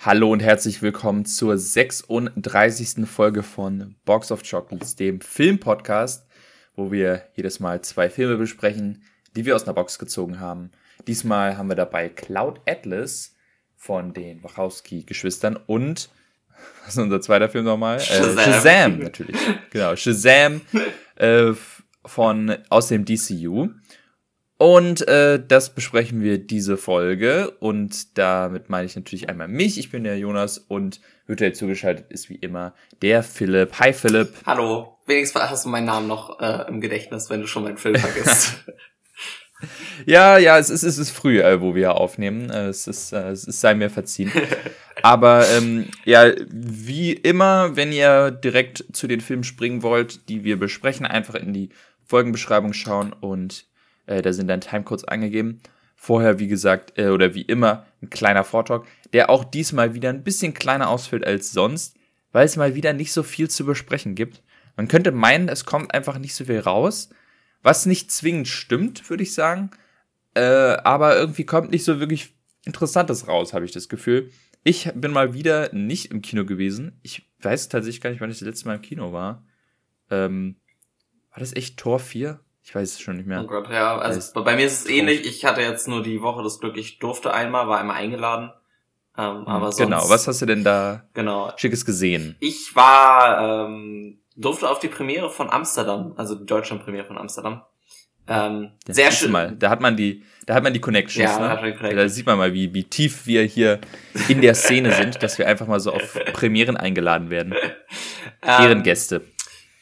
Hallo und herzlich willkommen zur 36. Folge von Box of Chocolates, dem Filmpodcast, wo wir jedes Mal zwei Filme besprechen, die wir aus einer Box gezogen haben. Diesmal haben wir dabei Cloud Atlas von den Wachowski-Geschwistern und was ist unser zweiter Film nochmal? Shazam, äh, Shazam natürlich. Genau, Shazam äh, von aus dem DCU. Und äh, das besprechen wir diese Folge. Und damit meine ich natürlich einmal mich. Ich bin der Jonas und virtuell zugeschaltet ist wie immer der Philipp. Hi Philipp. Hallo. Wenigstens hast du meinen Namen noch äh, im Gedächtnis, wenn du schon meinen Film vergisst. ja, ja, es ist, es ist früh, äh, wo wir aufnehmen. Äh, es, ist, äh, es ist sei mir verziehen. Aber ähm, ja, wie immer, wenn ihr direkt zu den Filmen springen wollt, die wir besprechen, einfach in die Folgenbeschreibung schauen und äh, da sind dann Timecodes angegeben. Vorher, wie gesagt, äh, oder wie immer, ein kleiner Vortalk, der auch diesmal wieder ein bisschen kleiner ausfällt als sonst, weil es mal wieder nicht so viel zu besprechen gibt. Man könnte meinen, es kommt einfach nicht so viel raus, was nicht zwingend stimmt, würde ich sagen. Äh, aber irgendwie kommt nicht so wirklich Interessantes raus, habe ich das Gefühl. Ich bin mal wieder nicht im Kino gewesen. Ich weiß tatsächlich gar nicht, wann ich das letzte Mal im Kino war. Ähm, war das echt Tor 4? Ich weiß es schon nicht mehr. Oh Gott, ja. Also bei mir ist es ähnlich. Ich hatte jetzt nur die Woche das Glück, ich durfte einmal, war einmal eingeladen. Ähm, hm, aber sonst, genau, was hast du denn da genau. Schickes gesehen? Ich war, ähm, durfte auf die Premiere von Amsterdam, also die Deutschland-Premiere von Amsterdam. Ähm, ja, sehr schön. Mal, da hat man die, da hat man die Connections. Ja, ne? da, Connection. da sieht man mal, wie, wie tief wir hier in der Szene sind, dass wir einfach mal so auf Premieren eingeladen werden. Deren Gäste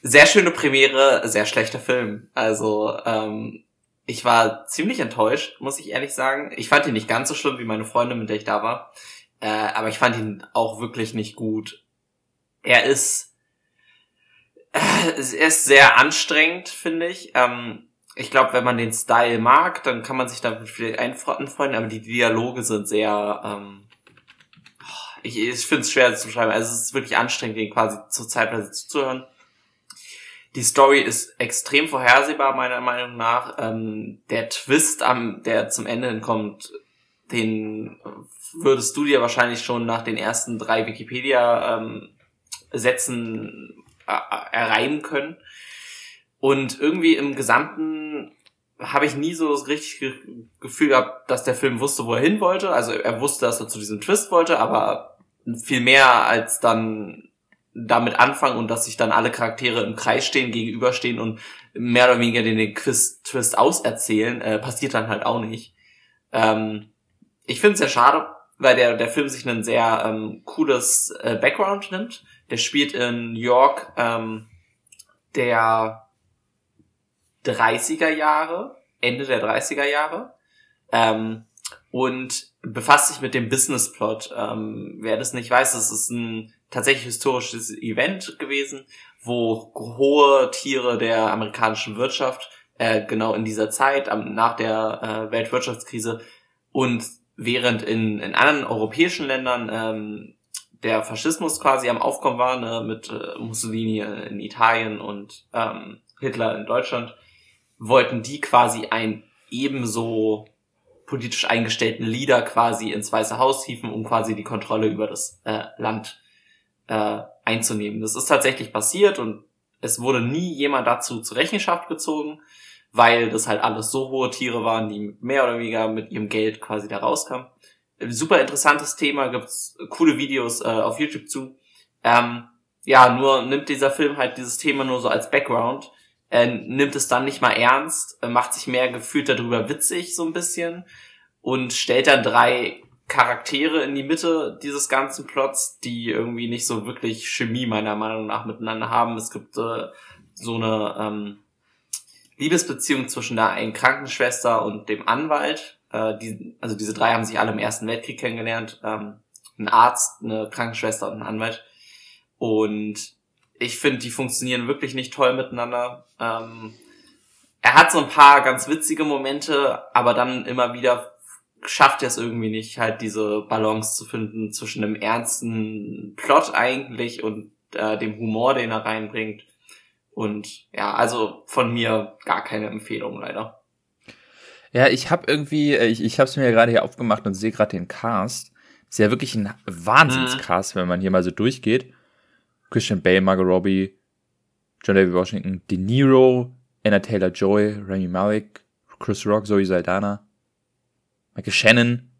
sehr schöne Premiere, sehr schlechter Film. Also ähm, ich war ziemlich enttäuscht, muss ich ehrlich sagen. Ich fand ihn nicht ganz so schlimm wie meine Freundin, mit der ich da war. Äh, aber ich fand ihn auch wirklich nicht gut. Er ist, äh, er ist sehr anstrengend, finde ich. Ähm, ich glaube, wenn man den Style mag, dann kann man sich damit vielleicht anfreunden, aber die Dialoge sind sehr, ähm, ich, ich finde es schwer zu beschreiben. Also es ist wirklich anstrengend, den quasi zur Zeitweise zuzuhören. Die Story ist extrem vorhersehbar, meiner Meinung nach. Ähm, der Twist, am, der zum Ende hinkommt, den würdest du dir wahrscheinlich schon nach den ersten drei Wikipedia-Sätzen ähm, erreimen können. Und irgendwie im Gesamten habe ich nie so das richtige Gefühl gehabt, dass der Film wusste, wo er hin wollte. Also er wusste, dass er zu diesem Twist wollte, aber viel mehr als dann damit anfangen und dass sich dann alle Charaktere im Kreis stehen, gegenüberstehen und mehr oder weniger den Quiz-Twist auserzählen, äh, passiert dann halt auch nicht. Ähm, ich finde es sehr schade, weil der, der Film sich ein sehr ähm, cooles äh, Background nimmt. Der spielt in New York ähm, der 30er Jahre, Ende der 30er Jahre. Ähm, und befasst sich mit dem Business-Plot. Ähm, wer das nicht weiß, das ist ein tatsächlich historisches Event gewesen, wo hohe Tiere der amerikanischen Wirtschaft äh, genau in dieser Zeit, ähm, nach der äh, Weltwirtschaftskrise und während in, in anderen europäischen Ländern ähm, der Faschismus quasi am Aufkommen war, ne, mit äh, Mussolini in Italien und ähm, Hitler in Deutschland, wollten die quasi ein ebenso politisch eingestellten Leader quasi ins Weiße Haus hieven, um quasi die Kontrolle über das äh, Land äh, einzunehmen. Das ist tatsächlich passiert und es wurde nie jemand dazu zur Rechenschaft gezogen, weil das halt alles so hohe Tiere waren, die mehr oder weniger mit ihrem Geld quasi da rauskamen. Super interessantes Thema, gibt's coole Videos äh, auf YouTube zu. Ähm, ja, nur nimmt dieser Film halt dieses Thema nur so als Background, äh, nimmt es dann nicht mal ernst, äh, macht sich mehr gefühlt darüber witzig so ein bisschen und stellt dann drei Charaktere in die Mitte dieses ganzen Plots, die irgendwie nicht so wirklich Chemie meiner Meinung nach miteinander haben. Es gibt äh, so eine ähm, Liebesbeziehung zwischen der einen Krankenschwester und dem Anwalt. Äh, die, also diese drei haben sich alle im Ersten Weltkrieg kennengelernt. Ähm, ein Arzt, eine Krankenschwester und ein Anwalt. Und ich finde, die funktionieren wirklich nicht toll miteinander. Ähm, er hat so ein paar ganz witzige Momente, aber dann immer wieder schafft er es irgendwie nicht, halt diese Balance zu finden zwischen dem ernsten Plot eigentlich und äh, dem Humor, den er reinbringt. Und ja, also von mir gar keine Empfehlung leider. Ja, ich habe irgendwie, äh, ich, ich habe es mir ja gerade hier aufgemacht und sehe gerade den Cast. ist ja wirklich ein Wahnsinnscast, wenn man hier mal so durchgeht. Christian Bale, Margot Robbie, John David Washington, De Niro, Anna Taylor-Joy, Rami Malek, Chris Rock, Zoe Saldana, Michael Shannon.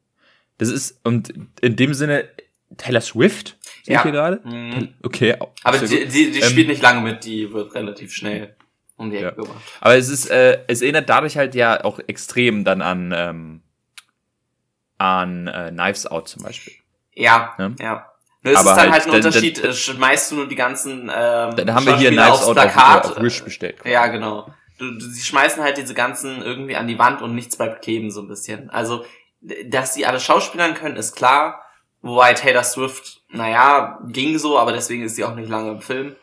Das ist, und in dem Sinne, Taylor Swift, sehe Ja. ich hier gerade? Mhm. Okay. Aber die, die, die Ähm, spielt nicht lange mit, die wird relativ schnell um die Ecke Ja. gebracht. Aber es ist, äh, es erinnert dadurch halt ja auch extrem dann an, ähm, an äh, Knives Out zum Beispiel. Ja, Ja. ja. Nur Aber ist dann halt, halt ein dann- Unterschied, äh, schmeißt du nur die ganzen ähm, Dann haben wir hier Knives Out auf, Plakat. auf Wish bestellt. Ja, genau. Du, du, sie schmeißen halt diese ganzen irgendwie an die Wand und nichts bleibt kleben, so ein bisschen. Also, dass sie alle Schauspielern können, ist klar. Wobei Taylor Swift, naja, ging so, aber deswegen ist sie auch nicht lange im Film.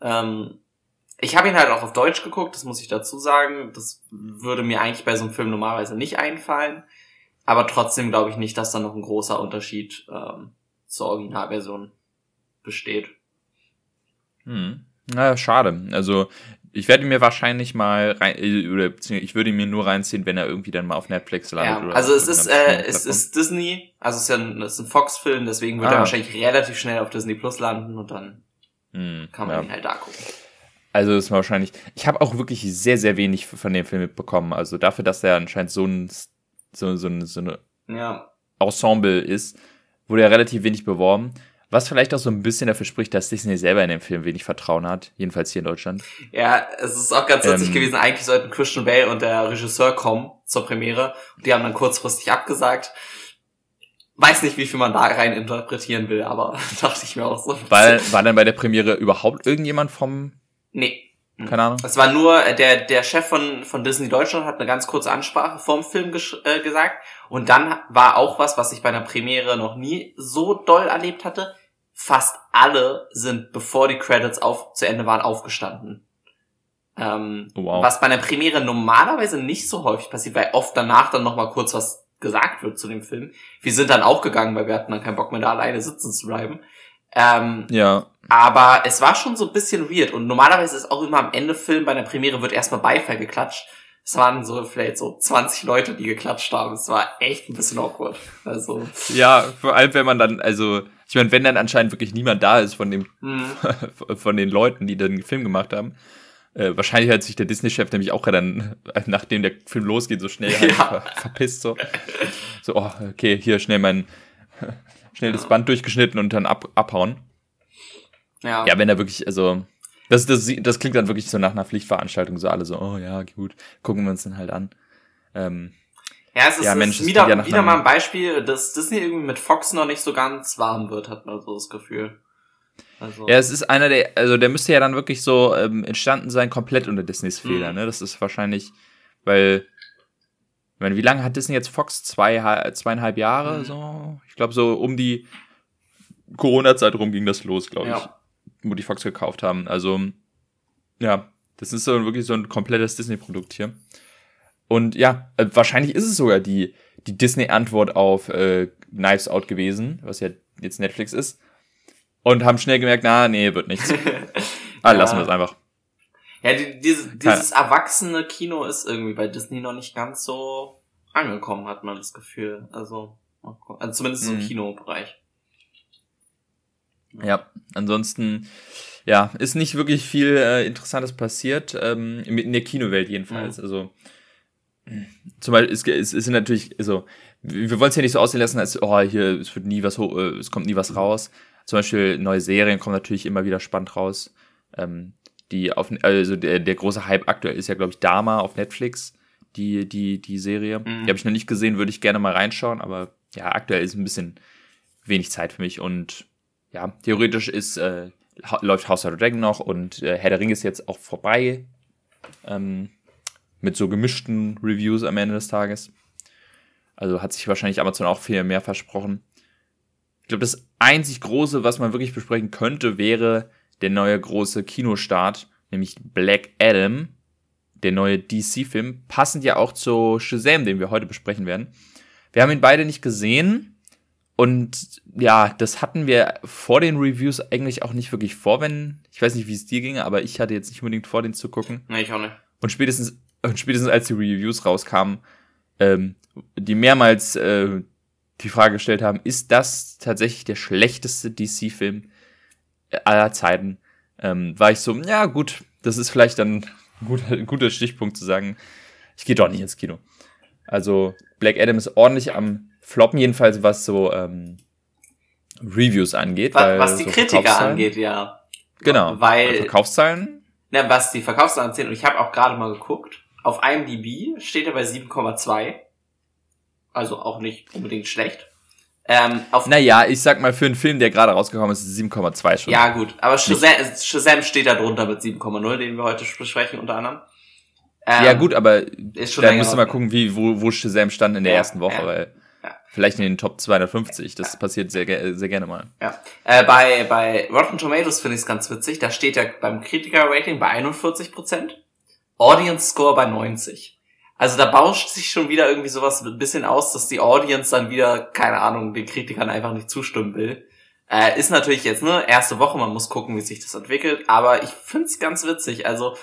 Ähm, ich habe ihn halt auch auf Deutsch geguckt, das muss ich dazu sagen. Das würde mir eigentlich bei so einem Film normalerweise nicht einfallen. Aber trotzdem glaube ich nicht, dass da noch ein großer Unterschied ähm, zur Originalversion besteht. Hm. Na, schade. Also, ich werde mir wahrscheinlich mal rein, äh, oder ich würde ihn mir nur reinziehen, wenn er irgendwie dann mal auf Netflix landet. Ja, oder also es ist, äh, es ist Disney, also es ist ja ein, es ist ein Fox-Film, deswegen wird Ah. er wahrscheinlich relativ schnell auf Disney Plus landen und dann Hm, kann man ja. ihn halt da gucken. Also ist wahrscheinlich. Ich habe auch wirklich sehr, sehr wenig von dem Film mitbekommen. Also dafür, dass er anscheinend so ein so, so, ein- so eine Ja, Ensemble ist, wurde er relativ wenig beworben. Was vielleicht auch so ein bisschen dafür spricht, dass Disney selber in dem Film wenig Vertrauen hat. Jedenfalls hier in Deutschland. ja, es ist auch ganz witzig Ähm. gewesen. Eigentlich sollten Christian Bale und der Regisseur kommen zur Premiere und die haben dann kurzfristig abgesagt. Weiß nicht, wie viel man da rein interpretieren will, aber dachte ich mir auch so. Weil, war dann bei der Premiere überhaupt irgendjemand vom, nee. keine Ahnung? Es war nur, äh, der, der Chef von, von Disney Deutschland hat eine ganz kurze Ansprache vorm Film äh, gesagt. Und dann war auch was, was ich bei einer Premiere noch nie so doll erlebt hatte. Fast alle sind, bevor die Credits auf, zu Ende waren, aufgestanden. Ähm, wow. Was bei einer Premiere normalerweise nicht so häufig passiert, weil oft danach dann nochmal kurz was gesagt wird zu dem Film. Wir sind dann auch gegangen, weil wir hatten dann keinen Bock mehr da alleine sitzen zu bleiben. Ähm, Ja, aber es war schon so ein bisschen weird. Und normalerweise ist auch immer am Ende Film bei der Premiere wird erstmal Beifall geklatscht. Es waren so vielleicht so 20 Leute, die geklatscht haben. Es war echt ein bisschen awkward. Also, ja, vor allem wenn man dann, also, ich meine, wenn dann anscheinend wirklich niemand da ist von dem, hm, von den Leuten, die den Film gemacht haben, äh, wahrscheinlich hat sich der Disney-Chef nämlich auch dann, nachdem der Film losgeht, so schnell halt Ja. ver verpisst, so. So, oh, okay, hier schnell mein, schnell das Band durchgeschnitten und dann ab, abhauen. ja. Ja, wenn er wirklich, also, das, das, das klingt dann wirklich so nach einer Pflichtveranstaltung, so alle so, oh ja, gut, gucken wir uns dann halt an. Ähm, Ja, es ist, Ja, Mensch, es wieder, ja wieder mal ein Beispiel, dass Disney irgendwie mit Fox noch nicht so ganz warm wird, hat man so das Gefühl. Also, Ja, es ist einer der, also der müsste ja dann wirklich so ähm, entstanden sein, komplett unter Disneys Fehler, Mhm. ne? Das ist wahrscheinlich, weil, ich meine, wie lange hat Disney jetzt Fox? Zwei, zweieinhalb Jahre, Mhm. so? Ich glaube, so um die Corona-Zeit rum ging das los, glaube ich, Ja. Wo die Fox gekauft haben. Also, ja, das ist so wirklich so ein komplettes Disney-Produkt hier. Und ja, äh, wahrscheinlich ist es sogar die, die Disney-Antwort auf äh, Knives Out gewesen, was ja jetzt Netflix ist. Und haben schnell gemerkt, na, nee, wird nichts. Ah, Ja. lassen wir es einfach. ja die, diese, dieses erwachsene Kino ist irgendwie bei Disney noch nicht ganz so angekommen, hat man das Gefühl. Also, also zumindest so im Mhm. Kinobereich. Ja, ansonsten, ja, ist nicht wirklich viel äh, Interessantes passiert, ähm, in der Kinowelt jedenfalls. Mhm. Also, zum Beispiel, es, es, es sind natürlich, also, wir wollen es ja nicht so aussehen lassen, als, oh, hier, es wird nie was, äh, es kommt nie was raus. Zum Beispiel neue Serien kommen natürlich immer wieder spannend raus. Ähm, die auf, also der, der große Hype aktuell ist ja, glaube ich, Dama auf Netflix, die, die, die Serie. Mhm. Die habe ich noch nicht gesehen, würde ich gerne mal reinschauen, aber ja, aktuell ist ein bisschen wenig Zeit für mich und ja, theoretisch ist, äh, läuft House of the Dragon noch und äh, Herr der Ring ist jetzt auch vorbei. Ähm, mit so gemischten Reviews am Ende des Tages. Also hat sich wahrscheinlich Amazon auch viel mehr versprochen. Ich glaube, das einzig Große, was man wirklich besprechen könnte, wäre der neue große Kinostart, nämlich Black Adam, der neue DC-Film, passend ja auch zu Shazam, den wir heute besprechen werden. Wir haben ihn beide nicht gesehen und ja, das hatten wir vor den Reviews eigentlich auch nicht wirklich vor, wenn, ich weiß nicht, wie es dir ging, aber ich hatte jetzt nicht unbedingt vor, den zu gucken. Nee, ich auch nicht. Und spätestens, und spätestens als die Reviews rauskamen, ähm, die mehrmals äh, die Frage gestellt haben, ist das tatsächlich der schlechteste DC-Film aller Zeiten? Ähm, war ich so, ja gut, das ist vielleicht dann ein guter, ein guter Stichpunkt zu sagen, ich gehe doch nicht ins Kino. Also Black Adam ist ordentlich am Floppen, jedenfalls was so ähm, Reviews angeht. Was, was die so Kritiker angeht, ja. Genau. Weil Verkaufszahlen. Na, was die Verkaufszahlen zählen, und ich habe auch gerade mal geguckt, auf IMDb steht er bei 7,2. Also auch nicht unbedingt schlecht. Ähm, auf naja, ich sag mal, für einen Film, der gerade rausgekommen ist, ist 7,2 schon. Ja, gut. Aber Shazam, Shazam steht da drunter mit 7,0, den wir heute besprechen, unter anderem. Ähm, ja, gut, aber da musst du mal gucken, wie, wo, wo Shazam stand in der ja, ersten Woche, ja, weil. Vielleicht in den Top 250, das passiert sehr, sehr gerne mal. Ja. Äh, bei, bei Rotten Tomatoes finde ich es ganz witzig, da steht ja beim Kritiker-Rating bei 41%, Audience Score bei 90%. Also da bauscht sich schon wieder irgendwie sowas ein bisschen aus, dass die Audience dann wieder, keine Ahnung, den Kritikern einfach nicht zustimmen will. Äh, ist natürlich jetzt, ne, erste Woche, man muss gucken, wie sich das entwickelt, aber ich find's ganz witzig. Also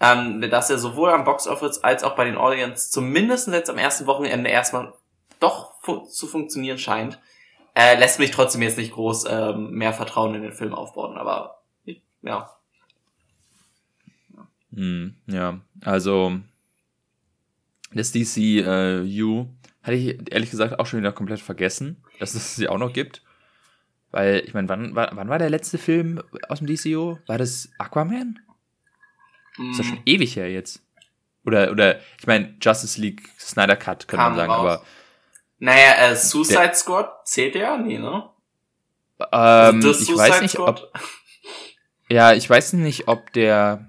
ähm, dass er sowohl am Box Office als auch bei den Audience zumindest jetzt am ersten Wochenende erstmal doch fu zu funktionieren scheint, äh, lässt mich trotzdem jetzt nicht groß ähm, mehr Vertrauen in den Film aufbauen, aber ja. Hm, ja, also das DCU äh, hatte ich ehrlich gesagt auch schon wieder komplett vergessen, dass es sie auch noch gibt. Weil, ich meine, wann, wann, wann war der letzte Film aus dem DCU? War das Aquaman? Mm. Ist das schon ewig her jetzt? Oder, oder, ich meine, Justice League Snyder Cut, könnte man sagen, raus. aber. Naja, äh, Suicide der, Squad zählt ja? Nee, ne? Ähm, also ich weiß nicht, Squad? ob. Ja, ich weiß nicht, ob der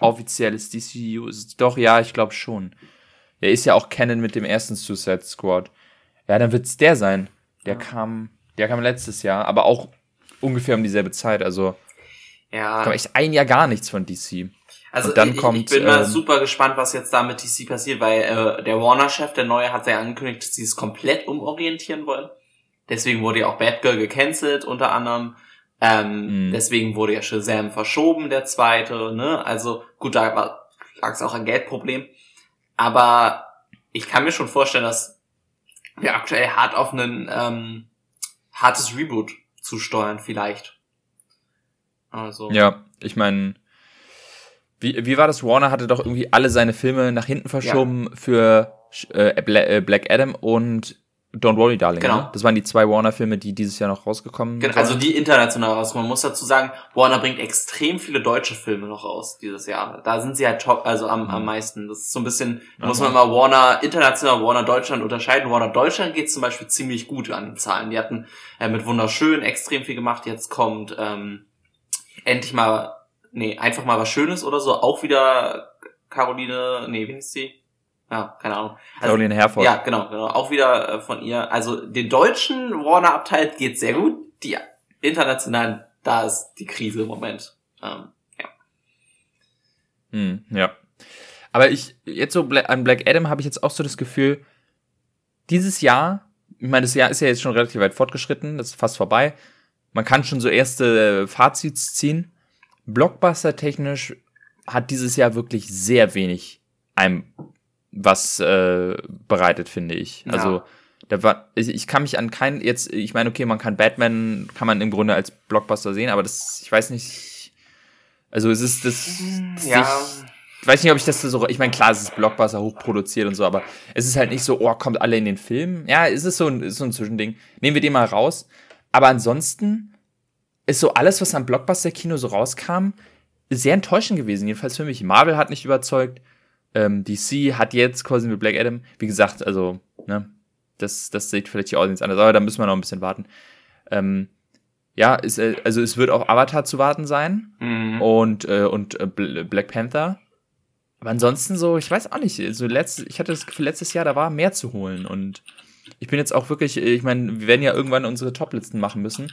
offizielles DCU ist. Doch, ja, ich glaube schon. Der ist ja auch Canon mit dem ersten Suicide Squad. Ja, dann wird's der sein. Der ja. kam, der kam letztes Jahr, aber auch ungefähr um dieselbe Zeit. Also ja. kam echt ein Jahr gar nichts von DC. Also dann ich, kommt, ich bin mal ähm, super gespannt, was jetzt da mit DC passiert, weil äh, der Warner-Chef, der neue, hat ja angekündigt, dass sie es komplett umorientieren wollen. Deswegen wurde ja auch Batgirl gecancelt, unter anderem. Ähm, mhm. Deswegen wurde ja Shazam verschoben, der zweite. Ne? Also gut, da lag es auch ein Geldproblem. Aber ich kann mir schon vorstellen, dass wir aktuell hart auf ein ähm, hartes Reboot zusteuern, vielleicht. Also. Ja, ich meine, wie, wie war das? Warner hatte doch irgendwie alle seine Filme nach hinten verschoben ja. für äh, äh, Black Adam und Don't Worry, Darling. Genau. Ne? Das waren die zwei Warner-Filme, die dieses Jahr noch rausgekommen genau, sind. Also die international rauskommen. Man muss dazu sagen, Warner bringt extrem viele deutsche Filme noch raus dieses Jahr. Da sind sie halt top, also am, am mhm. meisten. Das ist so ein bisschen, da muss man mal Warner international, Warner Deutschland unterscheiden. Warner Deutschland geht zum Beispiel ziemlich gut an den Zahlen. Die hatten äh, mit Wunderschön extrem viel gemacht. Jetzt kommt ähm, endlich mal, nee, einfach mal was Schönes oder so. Auch wieder Caroline, nee, wie heißt sie? ja, keine Ahnung. Also, Caroline Herford. Ja, genau, genau. Auch wieder äh, von ihr. Also den deutschen Warner-Abteil geht sehr gut. Die internationalen, da ist die Krise im Moment. Ähm, ja. Hm, ja. Aber ich, jetzt so an Black Adam habe ich jetzt auch so das Gefühl, dieses Jahr, ich meine, das Jahr ist ja jetzt schon relativ weit fortgeschritten, das ist fast vorbei. Man kann schon so erste Fazits ziehen. Blockbuster-technisch hat dieses Jahr wirklich sehr wenig einem was äh, bereitet, finde ich. Ja. Also da war, ich, ich kann mich an keinen, jetzt, ich meine, okay, man kann Batman, kann man im Grunde als Blockbuster sehen, aber das, ich weiß nicht, also es ist das, das ja. Ich, ich weiß nicht, ob ich das so, ich meine, klar, es ist Blockbuster hochproduziert und so, aber es ist halt nicht so, oh, kommt alle in den Film. Ja, es ist so ein, ist so ein Zwischending. Nehmen wir den mal raus. Aber ansonsten ist so alles, was am Blockbuster-Kino so rauskam, sehr enttäuschend gewesen, jedenfalls für mich. Marvel hat nicht überzeugt, ähm, DC hat jetzt quasi mit Black Adam, wie gesagt, also, ne, das, das sieht vielleicht die Audience anders, aber da müssen wir noch ein bisschen warten. Ähm, ja, ist, äh, also es wird auf Avatar zu warten sein mhm. und, äh, und äh, Black Panther. Aber ansonsten so, ich weiß auch nicht, so letzt, ich hatte das Gefühl, letztes Jahr, da war mehr zu holen und ich bin jetzt auch wirklich, ich meine, wir werden ja irgendwann unsere Top-Listen machen müssen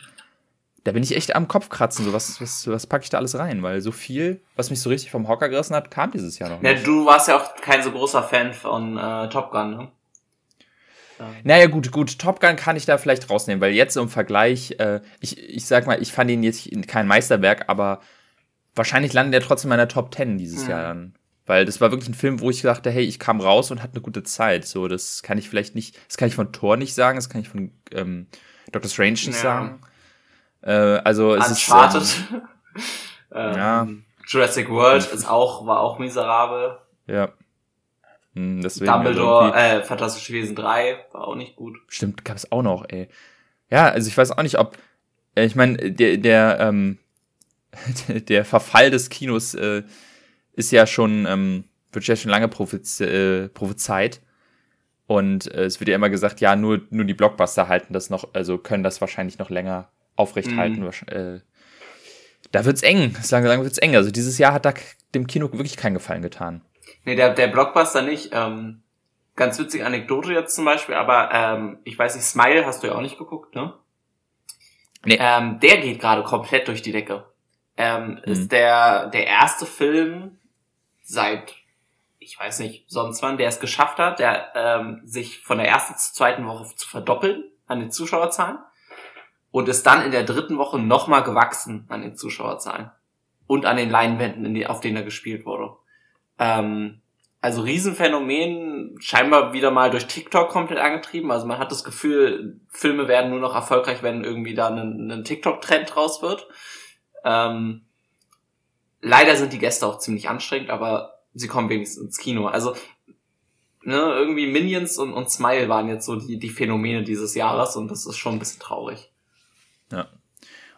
da bin ich echt am Kopf kratzen, so was, was, was packe ich da alles rein, weil so viel, was mich so richtig vom Hocker gerissen hat, kam dieses Jahr noch nicht. Ja, du warst ja auch kein so großer Fan von äh, Top Gun, ne? Ja. Naja, gut, gut, Top Gun kann ich da vielleicht rausnehmen, weil jetzt im Vergleich, äh, ich, ich sag mal, ich fand ihn jetzt kein Meisterwerk, aber wahrscheinlich landet er trotzdem in meiner Top 10 dieses mhm. Jahr dann. Weil das war wirklich ein Film, wo ich dachte, hey, ich kam raus und hatte eine gute Zeit. So, das kann ich vielleicht nicht, das kann ich von Thor nicht sagen, das kann ich von ähm, Doctor Strange nicht ja. sagen. Äh, also es Uncharted. ist. Ähm, ja. Jurassic World ist auch, war auch miserabel. Ja. Hm, deswegen Dumbledore, also äh, Fantastische Wesen 3 war auch nicht gut. Stimmt, gab es auch noch, ey. Ja, also ich weiß auch nicht, ob, äh, ich meine, der, der, ähm, der Verfall des Kinos äh, ist ja schon, ähm, wird ja schon lange prophez äh, prophezeit. Und äh, es wird ja immer gesagt, ja, nur, nur die Blockbuster halten das noch, also können das wahrscheinlich noch länger aufrechthalten. Mhm. Äh, da wird's eng. Sagen, sagen wird's eng. Also dieses Jahr hat da dem Kino wirklich keinen Gefallen getan. Nee, der, der Blockbuster nicht. Ähm, ganz witzige Anekdote jetzt zum Beispiel, aber ähm, ich weiß nicht, Smile hast du ja auch nicht geguckt, ne? Nee. Ähm, der geht gerade komplett durch die Decke. Ähm, mhm. Ist der, der erste Film seit, ich weiß nicht, sonst wann, der es geschafft hat, der ähm, sich von der ersten zur zweiten Woche zu verdoppeln an den Zuschauerzahlen und ist dann in der dritten Woche nochmal gewachsen an den Zuschauerzahlen und an den Leinwänden, die, auf denen er gespielt wurde. Ähm, also Riesenphänomen, scheinbar wieder mal durch TikTok komplett angetrieben. Also man hat das Gefühl, Filme werden nur noch erfolgreich, wenn irgendwie da ein, ein TikTok-Trend raus wird. Ähm, leider sind die Gäste auch ziemlich anstrengend, aber sie kommen wenigstens ins Kino. Also ne, irgendwie Minions und, und Smile waren jetzt so die, die Phänomene dieses Jahres und das ist schon ein bisschen traurig. Ja.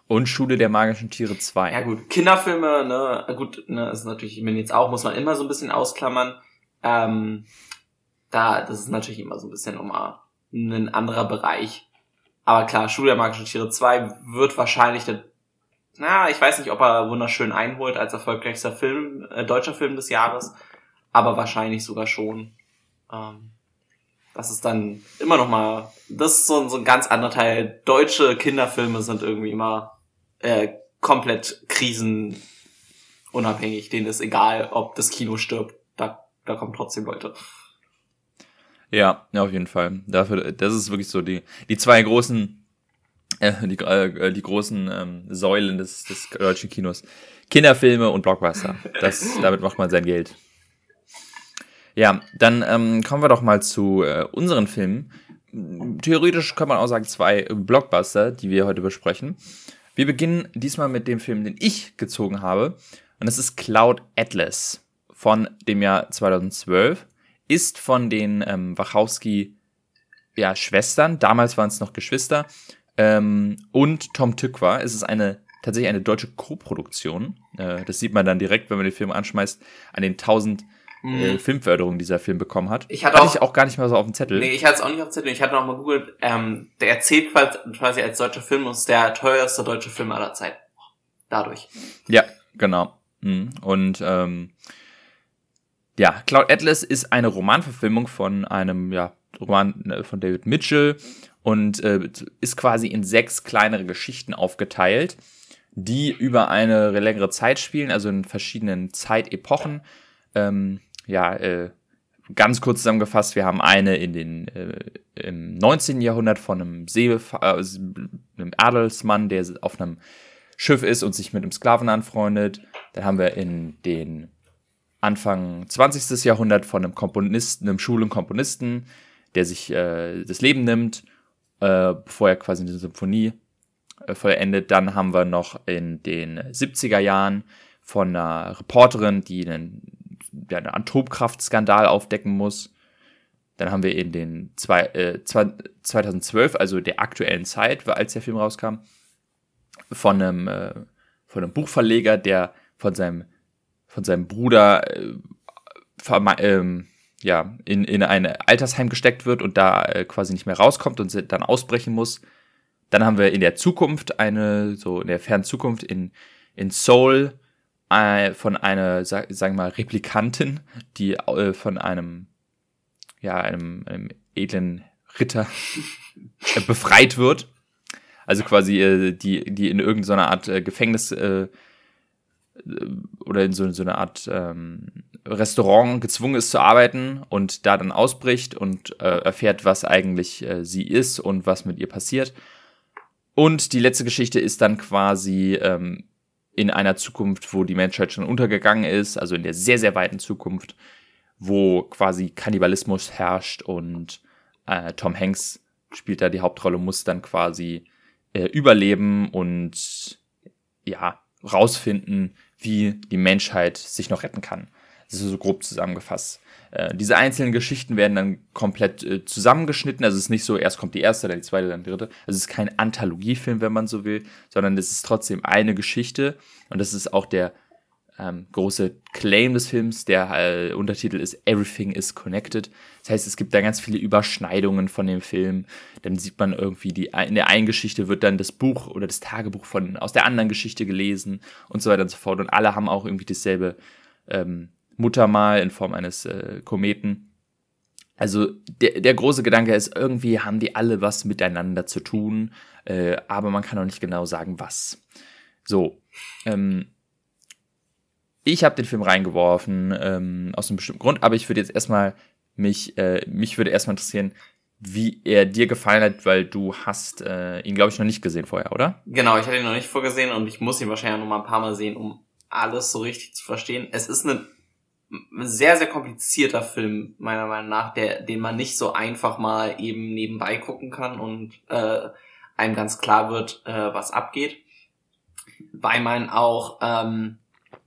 Und Schule der magischen Tiere 2. Ja gut, Kinderfilme, ne, gut, ne, ist natürlich Minions auch, muss man immer so ein bisschen ausklammern. Ähm, da, das ist natürlich immer so ein bisschen nochmal ein anderer Bereich. Aber klar, Schule der magischen Tiere 2 wird wahrscheinlich der, na, ich weiß nicht, ob er wunderschön einholt als erfolgreichster Film, äh, deutscher Film des Jahres, aber wahrscheinlich sogar schon. Ähm, das ist dann immer noch mal, das ist so, so ein ganz anderer Teil. Deutsche Kinderfilme sind irgendwie immer äh, komplett krisenunabhängig. Denen ist egal, ob das Kino stirbt da kommen trotzdem Leute. Ja, ja, auf jeden Fall. Dafür, das ist wirklich so die, die zwei großen, äh, die, äh, die großen ähm, Säulen des, des deutschen Kinos. Kinderfilme und Blockbuster. Das, damit macht man sein Geld. Ja, dann ähm, kommen wir doch mal zu äh, unseren Filmen. Theoretisch kann man auch sagen, zwei Blockbuster, die wir heute besprechen. Wir beginnen diesmal mit dem Film, den ich gezogen habe. Und das ist Cloud Atlas von dem Jahr 2012, ist von den ähm, Wachowski ja, damals waren es noch Geschwister, ähm, und Tom Tykwer. Es ist eine tatsächlich eine deutsche Co-Produktion. Äh, das sieht man dann direkt, wenn man den Film anschmeißt, an den 1000 äh, mhm. Filmförderungen, die dieser Film bekommen hat. Ich hatte, hatte auch, ich auch gar nicht mal so auf dem Zettel. Nee, ich hatte es auch nicht auf dem Zettel. Ich hatte noch mal gegoogelt. Ähm, der erzählt quasi als deutscher Film und ist der teuerste deutsche Film aller Zeiten. Dadurch. Ja, genau. Mhm. Und ähm, ja, Cloud Atlas ist eine Romanverfilmung von einem ja, Roman äh, von David Mitchell und äh, ist quasi in sechs kleinere Geschichten aufgeteilt, die über eine längere Zeit spielen, also in verschiedenen Zeitepochen. Ähm, ja, äh, ganz kurz zusammengefasst, wir haben eine in den äh, im 19. Jahrhundert von einem See, äh, einem Adelsmann, der auf einem Schiff ist und sich mit einem Sklaven anfreundet. Dann haben wir in den Anfang 20. Jahrhundert von einem Komponisten, einem Schul- und Komponisten, der sich äh, das Leben nimmt, äh, bevor er quasi eine Symphonie äh, vollendet. Dann haben wir noch in den 70er Jahren von einer Reporterin, die einen, ja, einen Atomkraftskandal aufdecken muss. Dann haben wir in den zwei, äh, 2012, also der aktuellen Zeit, als der Film rauskam, von einem, äh, von einem Buchverleger, der von seinem von seinem Bruder äh, ähm, ja, in, in ein Altersheim gesteckt wird und da äh, quasi nicht mehr rauskommt und dann ausbrechen muss. Dann haben wir in der Zukunft eine, so in der fernen Zukunft in, in Seoul von einer, sag, sagen wir mal, Replikantin, die äh, von einem, ja, einem, einem edlen Ritter äh, befreit wird. Also quasi äh, die, die in irgendeiner Art äh, Gefängnis äh, oder in so, so eine Art ähm, Restaurant gezwungen ist zu arbeiten und da dann ausbricht und äh, erfährt, was eigentlich äh, sie ist und was mit ihr passiert. Und die letzte Geschichte ist dann quasi ähm, in einer Zukunft, wo die Menschheit schon untergegangen ist, also in der sehr, sehr weiten Zukunft, wo quasi Kannibalismus herrscht und äh, Tom Hanks spielt da die Hauptrolle, muss dann quasi äh, überleben und ja, rausfinden, wie die Menschheit sich noch retten kann. Das ist so grob zusammengefasst. Äh, diese einzelnen Geschichten werden dann komplett äh, zusammengeschnitten. Also es ist nicht so, erst kommt die erste, dann die zweite, dann die dritte. Also es ist kein Anthologiefilm, wenn man so will, sondern es ist trotzdem eine Geschichte. Und das ist auch der ähm, große Claim des Films. Der äh, Untertitel ist Everything is Connected. Das heißt, es gibt da ganz viele Überschneidungen von dem Film. Dann sieht man irgendwie, die, in der einen Geschichte wird dann das Buch oder das Tagebuch von, aus der anderen Geschichte gelesen und so weiter und so fort. Und alle haben auch irgendwie dasselbe ähm, Muttermal in Form eines äh, Kometen. Also der, der große Gedanke ist, irgendwie haben die alle was miteinander zu tun, äh, aber man kann auch nicht genau sagen, was. So, ähm, ich habe den Film reingeworfen ähm, aus einem bestimmten Grund, aber ich würde jetzt erstmal mich, äh, mich würde erstmal interessieren, wie er dir gefallen hat, weil du hast äh, ihn, glaube ich, noch nicht gesehen vorher, oder? Genau, ich hatte ihn noch nicht vorgesehen und ich muss ihn wahrscheinlich noch mal ein paar Mal sehen, um alles so richtig zu verstehen. Es ist eine sehr, sehr komplizierter Film, meiner Meinung nach, der, den man nicht so einfach mal eben nebenbei gucken kann und äh, einem ganz klar wird, äh, was abgeht. Weil man auch, ähm,